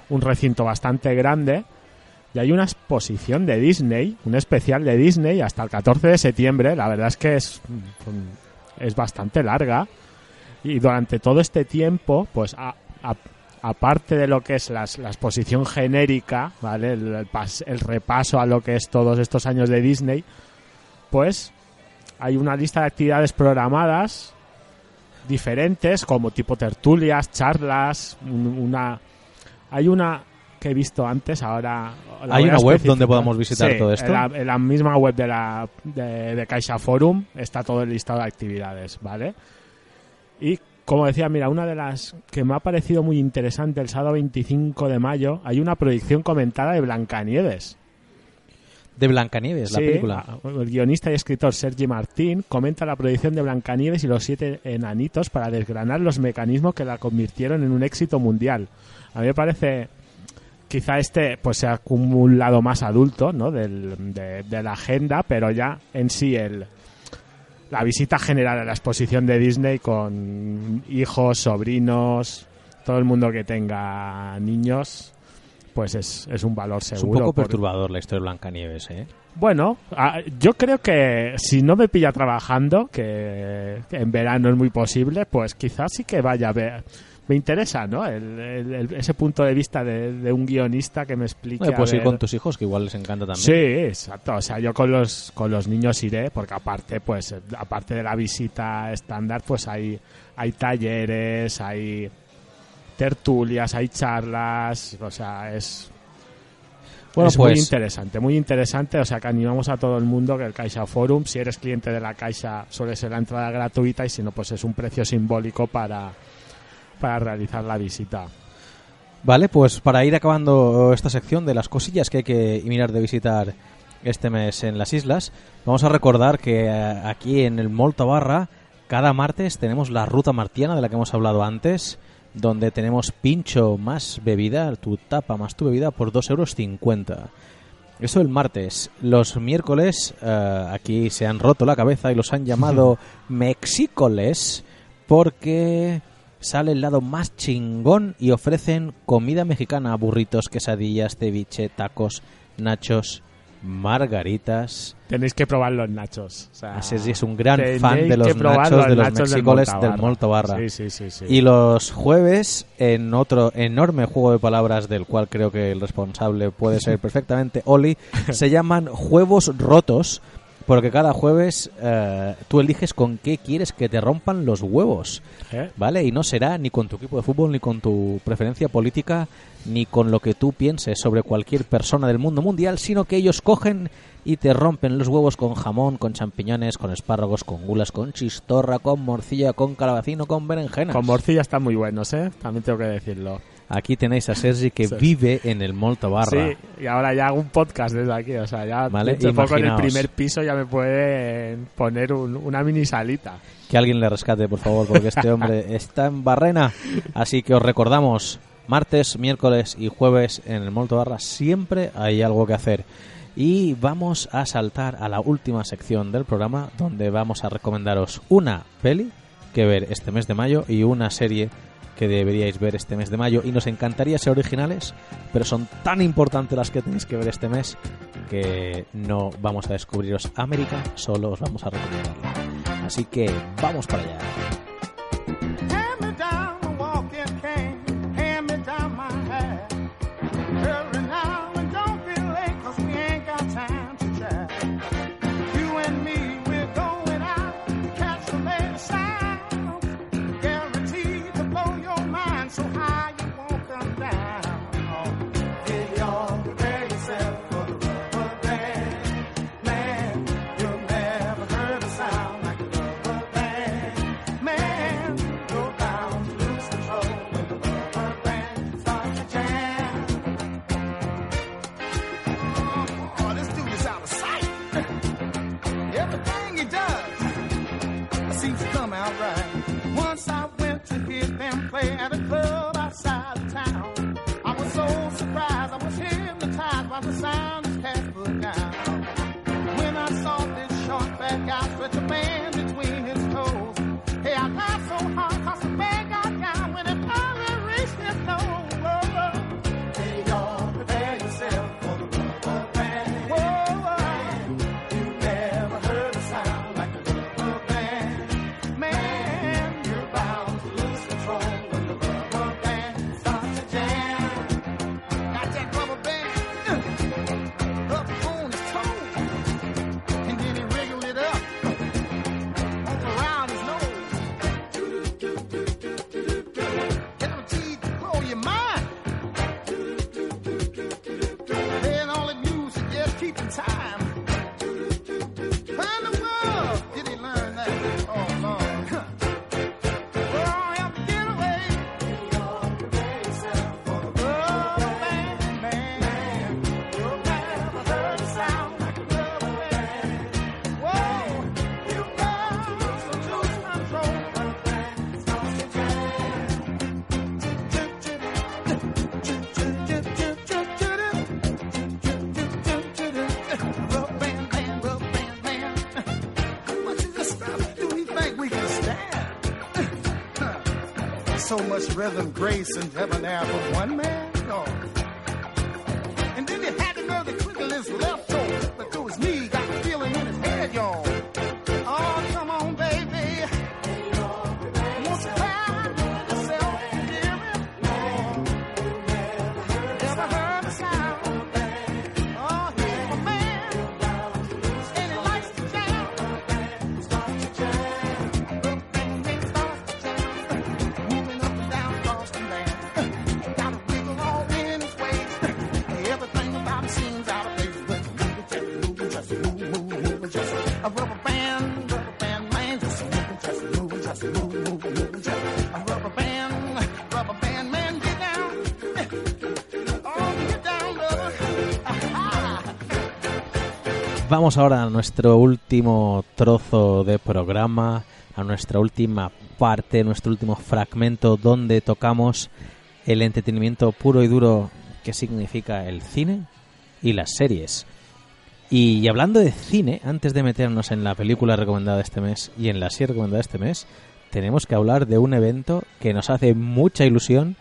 un recinto bastante grande. Y hay una exposición de Disney, un especial de Disney hasta el 14 de septiembre, la verdad es que es, es bastante larga. Y durante todo este tiempo pues ha- aparte de lo que es las- la exposición genérica, ¿vale? El pas- el repaso a lo que es todos estos años de Disney, pues hay una lista de actividades programadas diferentes, como tipo tertulias, charlas, un- una... Hay una que he visto antes, ahora... ¿Hay una web donde podamos visitar Sí, todo esto? En la, en la misma web de la de, de Caixa Forum está todo el listado de actividades, ¿vale? Y como decía, mira, una de las que me ha parecido muy interesante el sábado 25 de mayo, hay una proyección comentada de Blancanieves. De Blancanieves, la película. El guionista y escritor Sergi Martín comenta la proyección de Blancanieves y los siete enanitos para desgranar los mecanismos que la convirtieron en un éxito mundial. A mí me parece quizá este pues sea un lado más adulto ¿no? Del- de, de la agenda, pero ya en sí el la visita general a la exposición de Disney con hijos, sobrinos, todo el mundo que tenga niños, pues es, es un valor Es un seguro. poco por- perturbador la historia de Blancanieves, ¿eh? bueno, ah, yo creo que si no me pilla trabajando, que que en verano es muy posible, pues quizás sí que vaya a ver. Me interesa, ¿no? El- ese punto de vista de, de un guionista que me explique. Puedes ir con tus hijos, que igual les encanta también. Sí, exacto. O sea, yo con los, con los niños iré, porque aparte, pues, aparte de la visita estándar, pues hay, hay talleres, hay tertulias, hay charlas, o sea, es, Bueno, es muy pues interesante, muy interesante. O sea, que animamos a todo el mundo que el Caixa Forum, si eres cliente de la Caixa, suele ser la entrada gratuita y si no, pues es un precio simbólico para, para realizar la visita. Vale, pues para ir acabando esta sección de las cosillas que hay que mirar de visitar este mes en las islas, vamos a recordar que eh, aquí en el Molto Barra cada martes tenemos la ruta martiana de la que hemos hablado antes, donde tenemos pincho más bebida, tu tapa más tu bebida por 2,50 euros. Eso el martes. Los miércoles eh, aquí se han roto la cabeza y los han llamado mexícoles porque sale el lado más chingón y ofrecen comida mexicana, burritos, quesadillas, ceviche, tacos, nachos, margaritas. Tenéis que probar los nachos. O sea, Así es, y es un gran fan de los nachos de los nachos del mexícoles del sí, sí. sí. Y los jueves, en otro enorme juego de palabras del cual creo que el responsable puede ser perfectamente Oli, se llaman Juegos Rotos, porque cada jueves eh, tú eliges con qué quieres que te rompan los huevos, ¿Eh? ¿vale? Y no será ni con tu equipo de fútbol, ni con tu preferencia política, ni con lo que tú pienses sobre cualquier persona del mundo mundial, sino que ellos cogen y te rompen los huevos con jamón, con champiñones, con espárragos, con gulas, con chistorra, con morcilla, con calabacín con berenjenas. Con morcilla están muy buenos, ¿eh? También tengo que decirlo. Aquí tenéis a Sergi que Sí. vive en el Molto Barra. Sí, y ahora ya hago un podcast desde aquí. O sea, ya Vale, de poco en el primer piso ya me pueden poner un- una mini salita. Que alguien le rescate, por favor, porque este hombre está en barrena. Así que os recordamos, martes, miércoles y jueves en el Molto Barra siempre hay algo que hacer. Y vamos a saltar a la última sección del programa, donde vamos a recomendaros una peli que ver este mes de mayo y una serie que deberíais ver este mes de mayo. Y nos encantaría ser originales, pero son tan importantes las que tenéis que ver este mes que no vamos a descubriros América, solo os vamos a recomendarla. Así que vamos para allá. Rhythm, grace, and debonair for one man? Vamos ahora a nuestro último trozo de programa, a nuestra última parte, nuestro último fragmento donde tocamos el entretenimiento puro y duro que significa el cine y las series. Y hablando de cine, antes de meternos en la película recomendada este mes y en la serie recomendada este mes, tenemos que hablar de un evento que nos hace mucha ilusión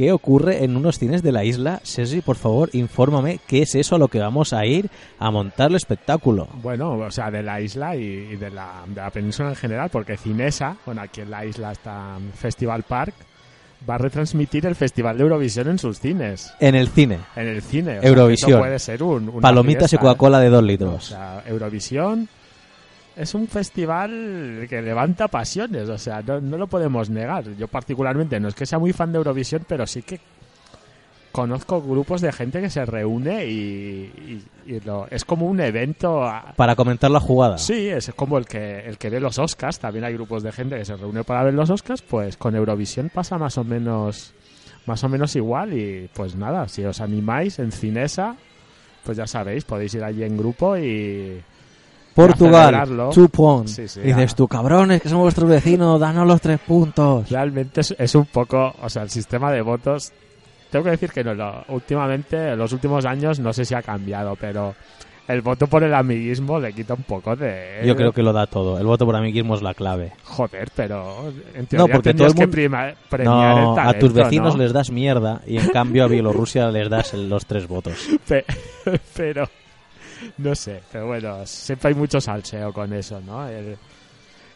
que ocurre en unos cines de la isla. Sergi, por favor, infórmame qué es eso a lo que vamos a ir a montar el espectáculo. Bueno, o sea, de la isla y, de, la, de la península en general, porque Cinesa, bueno, aquí en la isla está Festival Park, va a retransmitir el Festival de Eurovisión en sus cines. En el cine, En el cine. o sea, Eurovisión. eso puede ser un, palomitas y fiesta, Coca-Cola de dos ¿eh? O litros. sea, Eurovisión es un festival que levanta pasiones, o sea, no, no lo podemos negar. Yo particularmente no es que sea muy fan de Eurovisión, pero sí que conozco grupos de gente que se reúne y, y- y lo- es como un evento a- Para comentar la jugada. Sí, es como el que, el que ve los Oscars. También hay grupos de gente que se reúne para ver los Oscars. Pues con Eurovisión pasa más o menos, más o menos igual. Y pues nada, si os animáis en Cinesa, pues ya sabéis, podéis ir allí en grupo y Portugal, two points. Sí, sí, Dices ah. tú, cabrones, que somos vuestros vecinos, danos los tres puntos. realmente es, es un poco, o sea, el sistema de votos. Tengo que decir que no, lo- últimamente, en los últimos años, no sé si ha cambiado, pero el voto por el amiguismo le quita un poco de. Yo creo que lo da todo. El voto por amiguismo es la clave. Joder, pero en No, teoría porque tendrías todo el que mundo- prima- premiar No, el a talento, tus vecinos ¿no? les das mierda y en cambio a Bielorrusia les das los tres votos. Pe- pero no sé, pero bueno, siempre hay mucho salseo con eso, ¿no? El-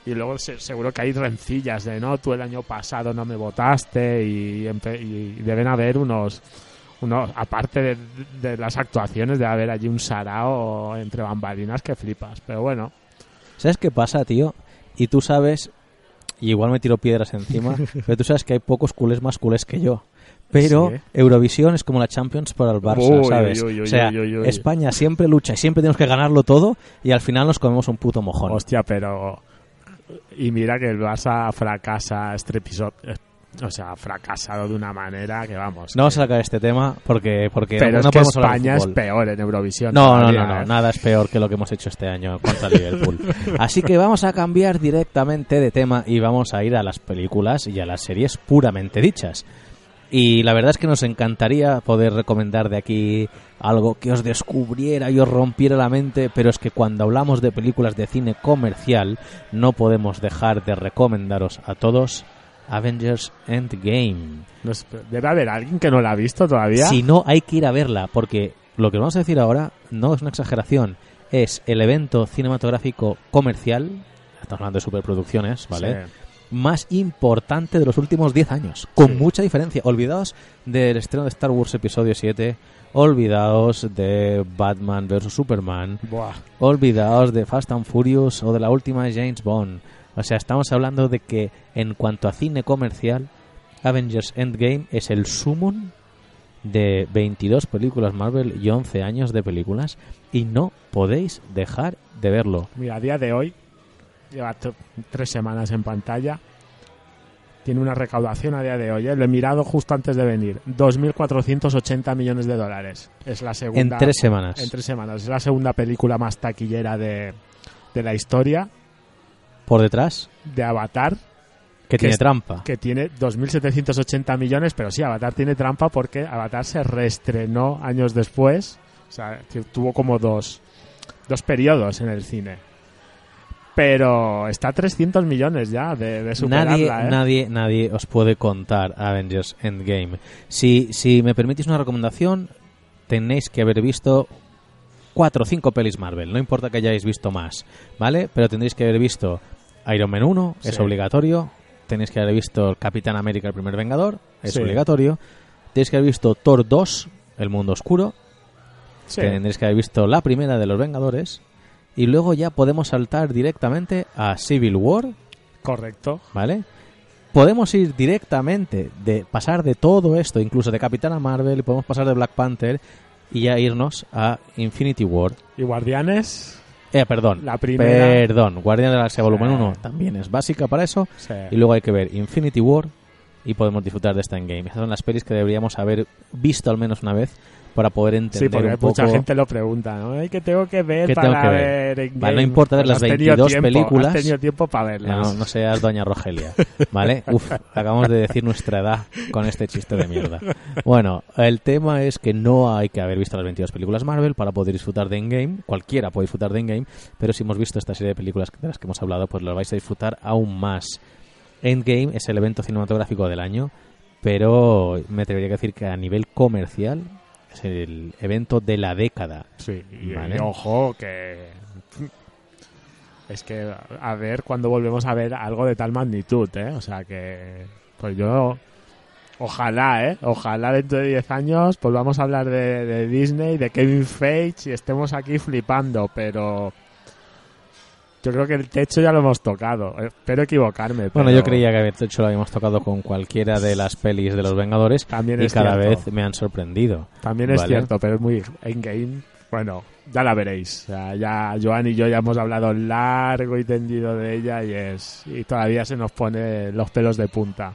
y luego se- seguro que hay rencillas de, no, tú el año pasado no me votaste y, y deben haber unos, unos aparte de, de las actuaciones, debe haber allí un sarao entre bambalinas que flipas, pero bueno, ¿Sabes qué pasa, tío? Y tú sabes, y igual me tiro piedras encima, pero tú sabes que hay pocos culés más culés que yo. Pero Sí. Eurovisión es como la Champions para el Barça, ¿sabes? o sea. España siempre lucha y siempre tenemos que ganarlo todo y al final nos comemos un puto mojón. hostia, pero... Y mira que el Barça fracasa estrepitoso, o sea, ha fracasado de una manera que vamos. No vamos que- a sacar este tema porque, porque Pero no, es que podemos España es peor en Eurovisión. No, no, no, no, ¿eh? nada es peor que lo que hemos hecho este año contra Liverpool. Así que vamos a cambiar directamente de tema y vamos a ir a las películas y a las series puramente dichas. Y la verdad es que nos encantaría poder recomendar de aquí algo que os descubriera y os rompiera la mente, pero es que cuando hablamos de películas de cine comercial no podemos dejar de recomendaros a todos Avengers Endgame. Sé, Debe haber alguien que no la ha visto todavía. Si no, hay que ir a verla, porque lo que vamos a decir ahora no es una exageración, es el evento cinematográfico comercial, estamos hablando de superproducciones, ¿vale? Sí. Más importante de los últimos 10 años, con Sí. mucha diferencia. Olvidaos del estreno de Star Wars Episodio 7, olvidaos de Batman vs. Superman, Buah. olvidaos de Fast and Furious o de la última James Bond. O sea, estamos hablando de que en cuanto a cine comercial, Avengers Endgame es el sumum de 22 películas Marvel y 11 años de películas y no podéis dejar de verlo. Mira, a día de hoy, lleva tres semanas en pantalla. Tiene una recaudación a día de hoy, ¿eh? lo he mirado justo antes de venir. 2.480 millones de dólares. Es la segunda. En tres semanas. En tres semanas. Es la segunda película más taquillera de, de la historia Por detrás, de Avatar, que tiene es- trampa. que tiene 2.780 millones, pero sí, Avatar tiene trampa porque Avatar se reestrenó años después. O sea, tuvo como dos, dos periodos en el cine. Pero está a 300 millones ya de, de superarla, Nadie, ¿eh? nadie, nadie os puede contar Avengers Endgame. Si, si me permitís una recomendación, tenéis que haber visto cuatro o cinco pelis Marvel. No importa que hayáis visto más, ¿vale? Pero tendréis que haber visto Iron Man 1, es obligatorio. Tenéis que haber visto Capitán América, el primer Vengador, es Sí. obligatorio. Tenéis que haber visto Thor 2, El Mundo Oscuro. Sí. Tendréis que haber visto la primera de los Vengadores. Y luego ya podemos saltar directamente a Civil War, Correcto. ¿vale? Podemos ir directamente de pasar de todo esto, incluso de Capitana Marvel, podemos pasar de Black Panther y ya irnos a Infinity War. Y Guardianes, Eh, perdón. La primera- Perdón, Guardián de la Galaxia Sí. Volumen 1 también es básica para eso. sí. Y luego hay que ver Infinity War y podemos disfrutar de esta Endgame. Esas son las pelis que deberíamos haber visto al menos una vez para poder entender Sí, porque un poco... mucha gente lo pregunta, ¿no? ¿Qué tengo que ver ¿Qué para que ver? ver? Vale, no importa ver Pues las has tenido 22 tiempo, películas. Has tenido tiempo para verlas. No, no seas Doña Rogelia, ¿vale? Uf, acabamos de decir nuestra edad con este chiste de mierda. Bueno, el tema es que no hay que haber visto las 22 películas Marvel para poder disfrutar de Endgame. Cualquiera puede disfrutar de Endgame, pero si hemos visto esta serie de películas de las que hemos hablado, pues lo vais a disfrutar aún más. Endgame es el evento cinematográfico del año, pero me atrevería a decir que a nivel comercial es el evento de la década. Sí, y, Vale. y ojo que... Es que, a ver, cuando volvemos a ver algo de tal magnitud, ¿eh? O sea que... Pues yo... Ojalá, ¿eh? Ojalá dentro de 10 años volvamos a hablar de, de Disney, de Kevin Feige y estemos aquí flipando, pero... Yo creo que el techo ya lo hemos tocado. Espero equivocarme. Bueno, yo creía que de hecho lo habíamos tocado con cualquiera de las pelis de los Vengadores También y es cada cierto. vez me han sorprendido. También es Vale. cierto, pero es muy Endgame. Bueno, ya la veréis. O sea, ya Joan y yo ya hemos hablado largo y tendido de ella y es y todavía se nos pone los pelos de punta.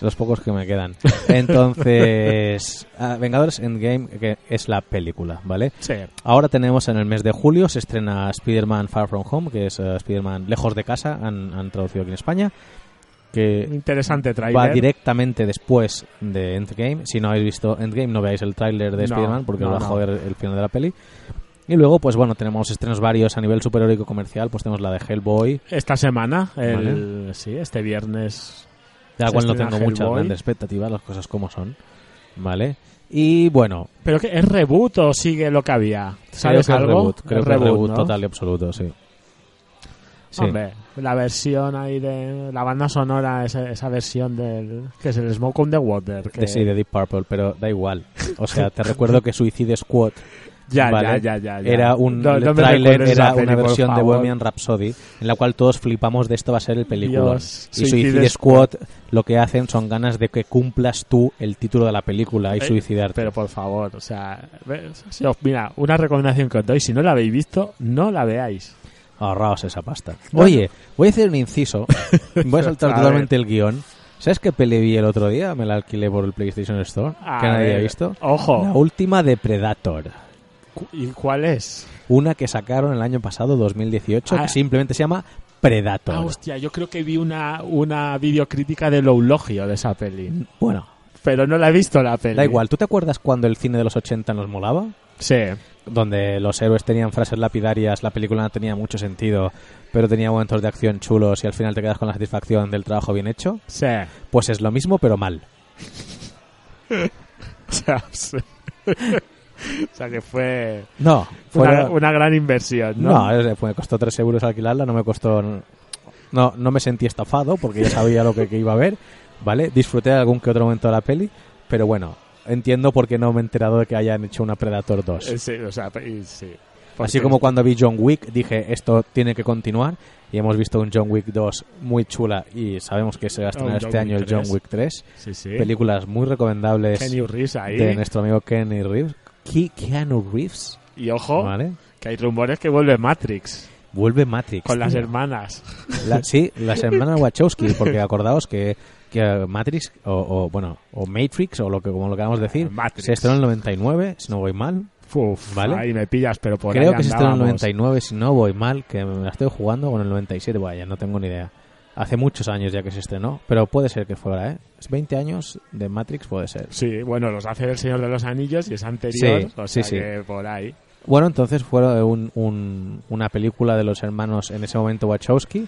Los pocos que me quedan. Entonces, ah, Vengadores Endgame, que es la película, ¿vale? Sí, Ahora tenemos en el mes de julio, se estrena Spider-Man Far From Home, que es eh, Spider-Man Lejos de Casa, han, han traducido aquí en España, que interesante va trailer. directamente después de Endgame. Si no habéis visto Endgame, no veáis el tráiler de No, Spider-Man porque no, os va a joder el final de la peli. Y luego, pues bueno, tenemos estrenos varios a nivel superheroico comercial. Pues tenemos la de Hellboy, Esta semana, el, sí, este viernes. La cual no tengo muchas Hellboy. grandes expectativas, las cosas como son. ¿Vale? Y bueno, ¿Pero que es reboot o sigue lo que había? ¿Sabes creo que algo? reboot, creo Es que es reboot ¿no? total y absoluto, sí. Sí. Hombre, la versión ahí de la banda sonora, esa, esa versión del que es el Smoke on the Water. Que, De, sí, de Deep Purple, pero da igual. O sea, te recuerdo que Suicide Squad ya, ¿vale? ya, ya, ya, ya. era un No- tráiler era una versión de. Bohemian Rhapsody en la cual todos flipamos de esto va a ser el película. Y Suicide Squad lo que hacen son ganas de que cumplas tú el título de la película y Eh, suicidarte. Pero por favor, o sea, mira, una recomendación que os doy, si no la habéis visto, no la veáis. Ahorraos esa pasta. Oye, voy a hacer un inciso. voy a saltar totalmente el guion. ¿Sabes qué peli vi el otro día? Me la alquilé por el PlayStation Store. A que nadie ver, ha visto. Ojo, La última de Predator. ¿Y cuál es? Una que sacaron el año pasado, 2018, Ah. que simplemente se llama Predator. Ah, hostia, yo creo que vi una, una videocrítica de Loulogio de esa peli. Bueno, Pero no la he visto la peli. da igual. ¿Tú te acuerdas cuando el cine de los 80 nos molaba? Sí, Donde los héroes tenían frases lapidarias, la película no tenía mucho sentido, pero tenía momentos de acción chulos y al final te quedas con la satisfacción del trabajo bien hecho. sí. Pues es lo mismo, pero mal. O sea, sí. O sea, que fue No, fuera- una, una gran inversión, ¿no? No, me costó 3 euros alquilarla, no me costó... No, no me sentí estafado porque ya sabía lo que, que iba a ver, ¿vale? Disfruté de algún que otro momento de la peli, pero bueno, entiendo por qué no me he enterado de que hayan hecho una Predator 2. Eh, Sí, o sea, sí. Así como cuando vi John Wick dije esto tiene que continuar y hemos visto un John Wick 2 muy chula y sabemos que se va a estrenar este John año el John 3. Wick 3. Sí, sí. Películas muy recomendables Kenny Reeves ahí. de nuestro amigo Kenny Reeves. Ki- Keanu Reeves, Y ojo, ¿vale? que hay rumores que vuelve Matrix Vuelve Matrix. con las hermanas. La- sí, las hermanas Wachowski, porque acordaos que, que Matrix, o, o, bueno, o Matrix, o lo que como lo queramos decir, Matrix. se estrenó en el 99, si no voy mal. Uf, Vale. ahí me pillas, pero por Creo ahí que se estrenó en el andábamos. 99, si no voy mal, que me la estoy jugando con el 97, vaya, no tengo ni idea. Hace muchos años ya que se estrenó, pero puede ser que fuera, ¿eh? Es 20 años de Matrix, puede ser. Sí, bueno, los hace El Señor de los Anillos y es anterior, Sí, o sí, sea sí. que por ahí. Bueno, entonces fue un- un- una película de los hermanos en ese momento Wachowski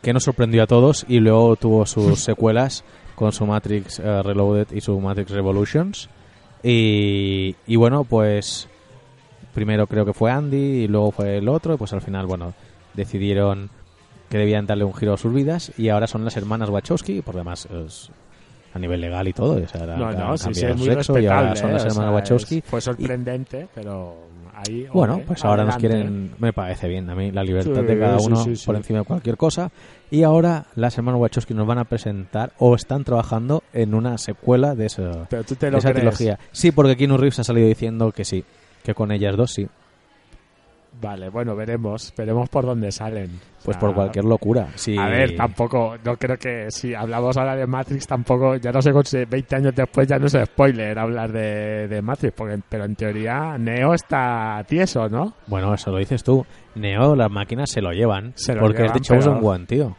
que nos sorprendió a todos y luego tuvo sus secuelas con su Matrix eh, Reloaded y su Matrix Revolutions. Y, y bueno, pues primero creo que fue Andy y luego fue el otro, y pues al final, bueno, decidieron que debían darle un giro a sus vidas y ahora son las hermanas Wachowski, por demás es a nivel legal y todo, o sea, ahora No, no, sí, sí, es muy sexo y ahora son ¿eh? las O hermanas sea, Wachowski. es- Fue sorprendente, pero ahí. Bueno, pues ahora nos quieren, me parece bien, a mí la libertad Sí, de cada uno sí, sí. por encima de cualquier cosa. Y ahora las hermanas Wachowski nos van a presentar o están trabajando en una secuela de, esa- Pero tú te de lo esa crees. trilogía. Sí, porque Keanu Reeves ha salido diciendo que sí, que con ellas dos sí. Vale, bueno, veremos. Veremos por dónde salen. O Pues sea, por cualquier locura. Sí. A ver, tampoco, no creo que si hablamos ahora de Matrix, tampoco, ya no sé, si 20 años después ya no es spoiler hablar de, de Matrix, porque, pero en teoría Neo está tieso, ¿no? Bueno, eso lo dices tú. Neo, las máquinas se lo llevan. Se lo porque llevan, es de Chosen pero- One, tío.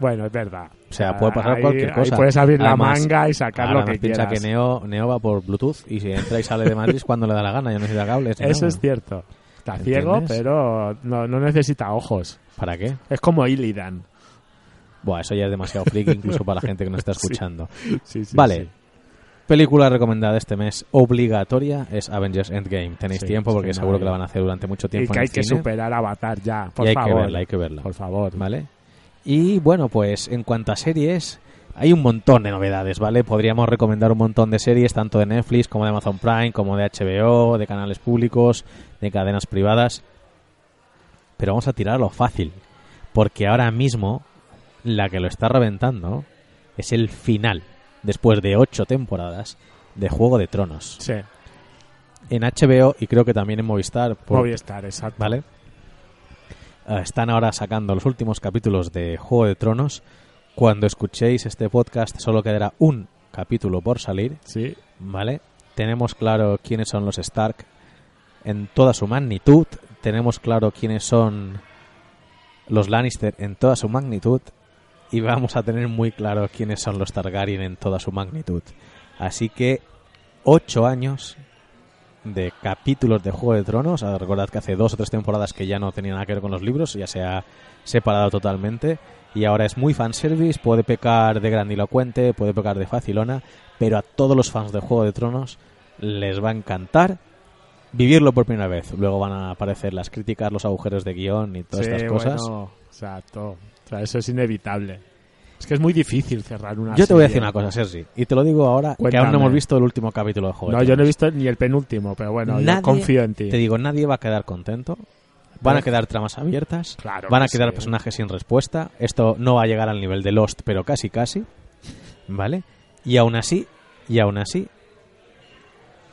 Bueno, es verdad. O sea, puede pasar ahí- cualquier ahí cosa. puedes abrir Además- la manga y sacar lo que más piensa quieras. que Neo, Neo va por Bluetooth y si entra y sale de Matrix cuando le da la gana, ya no necesita cables. ni Eso nada. es cierto. Está ciego, pero no, no necesita ojos. ¿Para qué? Es como Illidan. Buah, eso ya es demasiado friki incluso para la gente que nos está escuchando. Sí, sí, vale. Película recomendada este mes, obligatoria, es Avengers Endgame. Tenéis tiempo porque que seguro no que la van a hacer durante mucho Y tiempo que en hay el que cine. superar Avatar ya, por y hay favor. que verla, hay que verla. Por favor. ¿Vale? Y bueno, pues en cuanto a series, hay un montón de novedades, ¿vale? Podríamos recomendar un montón de series, tanto de Netflix como de Amazon Prime, como de HBO, de canales públicos, de cadenas privadas. Pero vamos a tirar a lo fácil, porque ahora mismo la que lo está reventando es el final, después de ocho temporadas, de Juego de Tronos. Sí, En HBO y creo que también en Movistar, por- Movistar, exacto. ¿vale? Eh, están ahora sacando los últimos capítulos de Juego de Tronos. Cuando escuchéis este podcast solo quedará un capítulo por salir, Sí, ¿vale? Tenemos claro quiénes son los Stark en toda su magnitud. Tenemos claro quiénes son los Lannister en toda su magnitud. Y vamos a tener muy claro quiénes son los Targaryen en toda su magnitud. Así que ocho años de capítulos de Juego de Tronos. Ah, Recordad que hace dos o tres temporadas que ya no tenía nada que ver con los libros, ya se ha separado totalmente. Y ahora es muy fanservice, puede pecar de grandilocuente, puede pecar de facilona, pero a todos los fans de Juego de Tronos les va a encantar vivirlo por primera vez. Luego van a aparecer las críticas, los agujeros de guion y todas sí, estas cosas. bueno, exacto. O sea, eso es inevitable. Es que es muy difícil cerrar una Yo te voy a decir una cosa, Sergi, y te lo digo ahora que aún no Cuéntame. hemos visto el último capítulo de Juego No, de yo no he visto ni el penúltimo, pero bueno, Nadie- yo confío en ti. Te digo, nadie va a quedar contento. Van a Pero- quedar tramas abiertas. Claro van a que quedar sí. personajes sin respuesta. Esto no va a llegar al nivel de Lost, pero casi casi. ¿Vale? Y aún así, y aún así,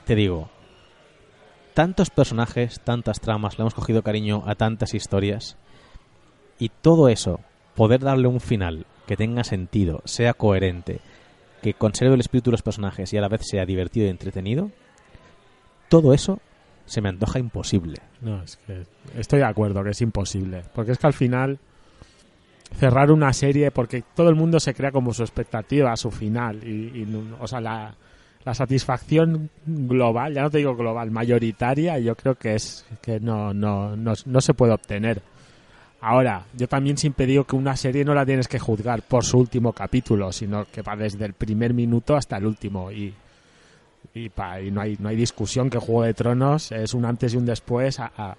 te digo, tantos personajes, tantas tramas, le hemos cogido cariño a tantas historias. Y todo eso, poder darle un final que tenga sentido, sea coherente, que conserve el espíritu de los personajes y a la vez sea divertido y entretenido, todo eso se me antoja imposible. No, es que estoy de acuerdo que es imposible. Porque es que al final cerrar una serie, porque todo el mundo se crea como su expectativa, su final. Y, o sea, la, la satisfacción global, ya no te digo global, mayoritaria, yo creo que es que no, no, no, no se puede obtener. Ahora, yo también siempre digo que una serie no la tienes que juzgar por su último capítulo, sino que va desde el primer minuto hasta el último. Y, y, pa- y no, hay, no hay discusión que Juego de Tronos es un antes y un después a, a-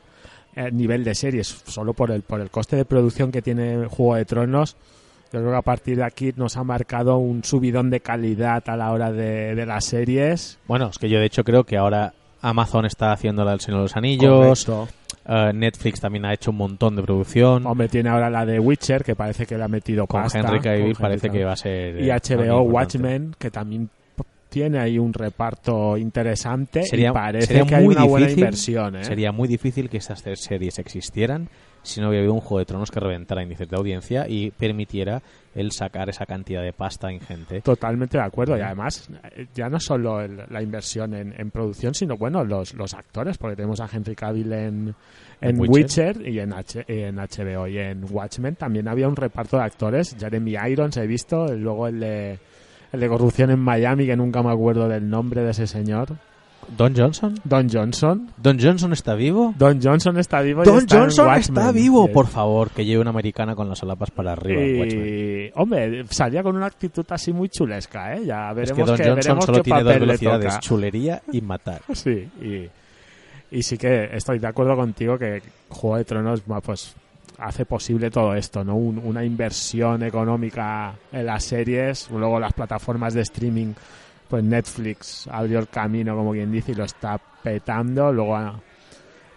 a nivel de series. Solo por el, por el coste de producción que tiene Juego de Tronos, yo creo que a partir de aquí nos ha marcado un subidón de calidad a la hora de, de las series. Bueno, es que yo de hecho creo que ahora Amazon está haciendo la del Señor de los Anillos. Eh, Netflix también ha hecho un montón de producción. Hombre, tiene ahora la de Witcher, que parece que le ha metido Con pasta. Henry Cavill parece que va a ser. Y HBO. Watchmen, que también tiene ahí un reparto interesante Sería- y parece sería que hay muy una buena inversión. ¿eh? Sería muy difícil que estas tres series existieran si no hubiera habido un Juego de Tronos que reventara índices de audiencia y permitiera el sacar esa cantidad de pasta ingente. Totalmente de acuerdo. Y además, eh, ya no solo el- la inversión en, en producción, sino bueno, los, los actores, porque tenemos a Henry Cavill en, en Witcher. Witcher. y en, H- en HBO. Y en Watchmen también había un reparto de actores. Jeremy Irons he visto, luego el de, el de corrupción en Miami, que nunca me acuerdo del nombre de ese señor. ¿Don Johnson? Don Johnson. ¿Don Johnson está vivo? Don Johnson está vivo. y Don está en Johnson está vivo, por favor, que lleve una americana con las solapas para arriba. Y, hombre, salía con una actitud así muy chulesca, ¿eh? Ya Es veremos que Don qué- Johnson veremos solo tiene dos velocidades, chulería y matar. Sí, y, y sí que estoy de acuerdo contigo que Juego de Tronos pues hace posible todo esto, ¿no? Un- una inversión económica en las series, luego las plataformas de streaming, pues Netflix abrió el camino, como quien dice, y lo está petando, luego ha,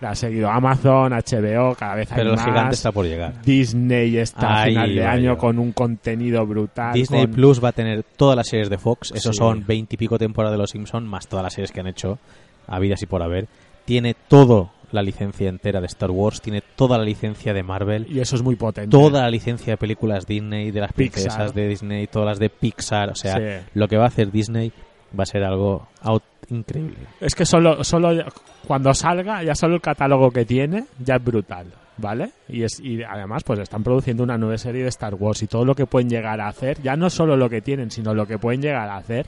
le ha seguido Amazon, HBO, cada vez hay Pero el más. gigante está por llegar. Disney está a final de año yo. con un contenido brutal. Disney con- Plus va a tener todas las series de Fox, esos Sí. son veintipico temporadas de Los Simpson más todas las series que han hecho, habidas y por haber. Tiene todo la licencia entera de Star Wars, tiene toda la licencia de Marvel, Y eso es muy potente. toda la licencia de películas Disney, de las Pixar. princesas de Disney, todas las de Pixar, o sea, Sí. lo que va a hacer Disney va a ser algo out- increíble. Es que solo, solo cuando salga, ya solo el catálogo que tiene, ya es brutal, ¿vale? Y, es, y además, pues están produciendo una nueva serie de Star Wars y todo lo que pueden llegar a hacer, ya no solo lo que tienen, sino lo que pueden llegar a hacer,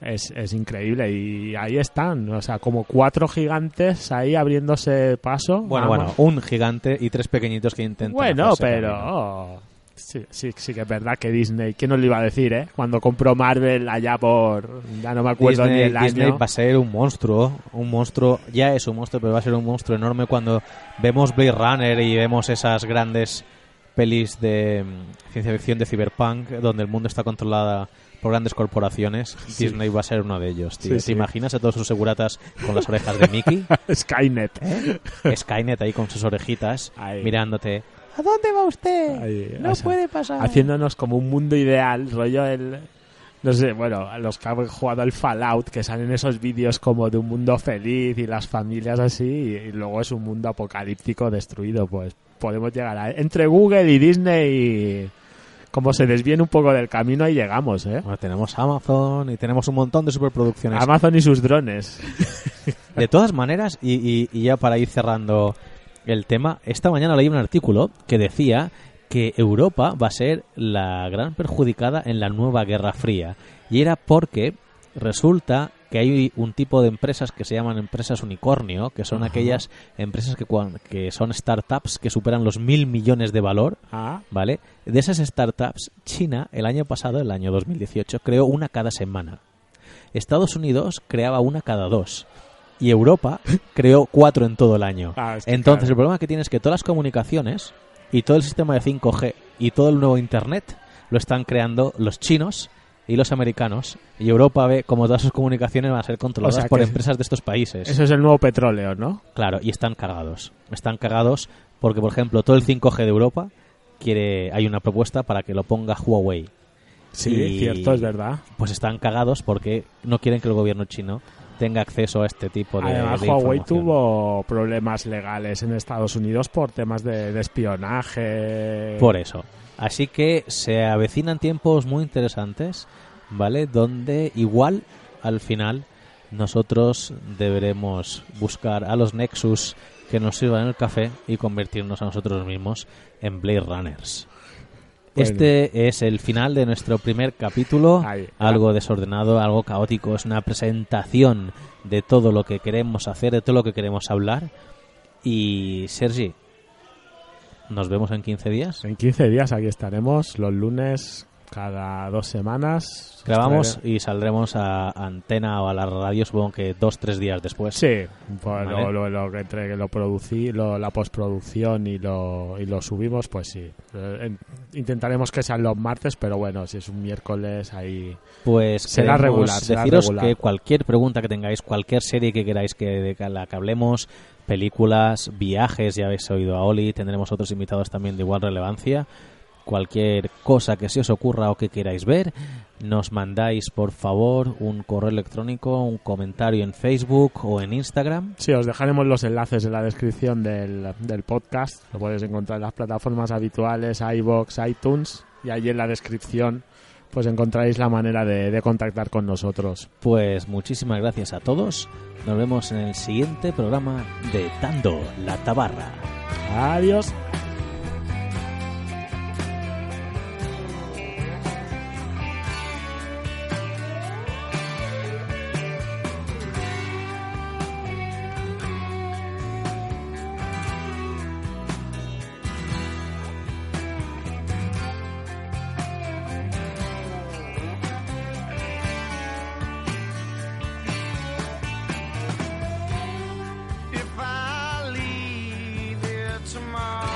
es, es increíble. Y ahí están, o sea, como cuatro gigantes ahí abriéndose paso. Bueno, Vamos. bueno, un gigante y tres pequeñitos que intentan. Bueno, pero oh, sí, sí, sí que es verdad que Disney, ¿quién nos lo iba a decir, eh? Cuando compró Marvel allá por, ya no me acuerdo Disney, ni el Disney año. va a ser un monstruo, un monstruo, ya es un monstruo, pero va a ser un monstruo enorme cuando vemos Blade Runner y vemos esas grandes pelis de mm, ciencia ficción de cyberpunk donde el mundo está controlada por grandes corporaciones. Disney va a ser uno de ellos, tío. Sí, ¿Te sí. imaginas a todos sus seguratas con las orejas de Mickey? Skynet. ¿Eh? Skynet ahí con sus orejitas Ahí. mirándote. ¿A dónde va usted? Ahí, no o sea, puede pasar. haciéndonos como un mundo ideal, rollo el... No sé, bueno, a los que han jugado al Fallout, que salen esos vídeos como de un mundo feliz y las familias así, y, y luego es un mundo apocalíptico destruido, pues podemos llegar a... Entre Google y Disney, como se desvíen un poco del camino, y llegamos, ¿eh? Bueno, tenemos Amazon y tenemos un montón de superproducciones. Amazon y sus drones. De todas maneras, y, y- y ya para ir cerrando el tema, esta mañana leí un artículo que decía que Europa va a ser la gran perjudicada en la nueva Guerra Fría. Y era porque resulta que hay un tipo de empresas que se llaman empresas unicornio, que son aquellas empresas que, que son startups que superan los mil millones de valor. Ah, ¿Vale? De esas startups, China el año pasado, el año 2018, creó una cada semana. Estados Unidos creaba una cada dos. Y Europa creó cuatro en todo el año. Ah, Entonces, claro. el problema que tiene es que todas las comunicaciones y todo el sistema de 5G y todo el nuevo Internet lo están creando los chinos y los americanos. Y Europa ve como todas sus comunicaciones van a ser controladas O sea por empresas de estos países. eso es el nuevo petróleo, ¿no? Claro, y están cagados. Están cagados porque, por ejemplo, todo el 5G de Europa quiere hay una propuesta para que lo ponga Huawei. Sí, Y- cierto, es verdad. Pues están cagados porque no quieren que el gobierno chino tenga acceso a este tipo de, Además, de Huawei tuvo problemas legales en Estados Unidos por temas de, de espionaje. Por eso. Así que se avecinan tiempos muy interesantes, ¿vale? Donde igual al final nosotros deberemos buscar a los Nexus que nos sirvan el café y convertirnos a nosotros mismos en Blade Runners. Bueno. Este es el final de nuestro primer capítulo, Ahí. algo desordenado, algo caótico, es una presentación de todo lo que queremos hacer, de todo lo que queremos hablar. Y Sergi, nos vemos en 15 días. En 15 días aquí estaremos, los lunes, cada dos semanas. Grabamos y saldremos a antena o a la radio, supongo que dos, tres días después. Sí, pues Vale. lo, lo- lo que entre lo producí, lo- la postproducción y lo, y lo subimos, pues sí. Eh, en- intentaremos que sean los martes, pero bueno, si es un miércoles ahí... Pues Será regular, será deciros regular. que cualquier pregunta que tengáis, cualquier serie que queráis que de la que hablemos, películas, viajes, ya habéis oído a Oli, tendremos otros invitados también de igual relevancia. Cualquier cosa que se os ocurra o que queráis ver, nos mandáis por favor un correo electrónico, un comentario en Facebook o en Instagram. Sí, os dejaremos los enlaces en la descripción del, del podcast. Lo podéis encontrar en las plataformas habituales, iBox, iTunes, y allí en la descripción pues encontraréis la manera de, de contactar con nosotros. Pues muchísimas gracias a todos. Nos vemos en el siguiente programa de Dando la Tabarra. Adiós. Tomorrow,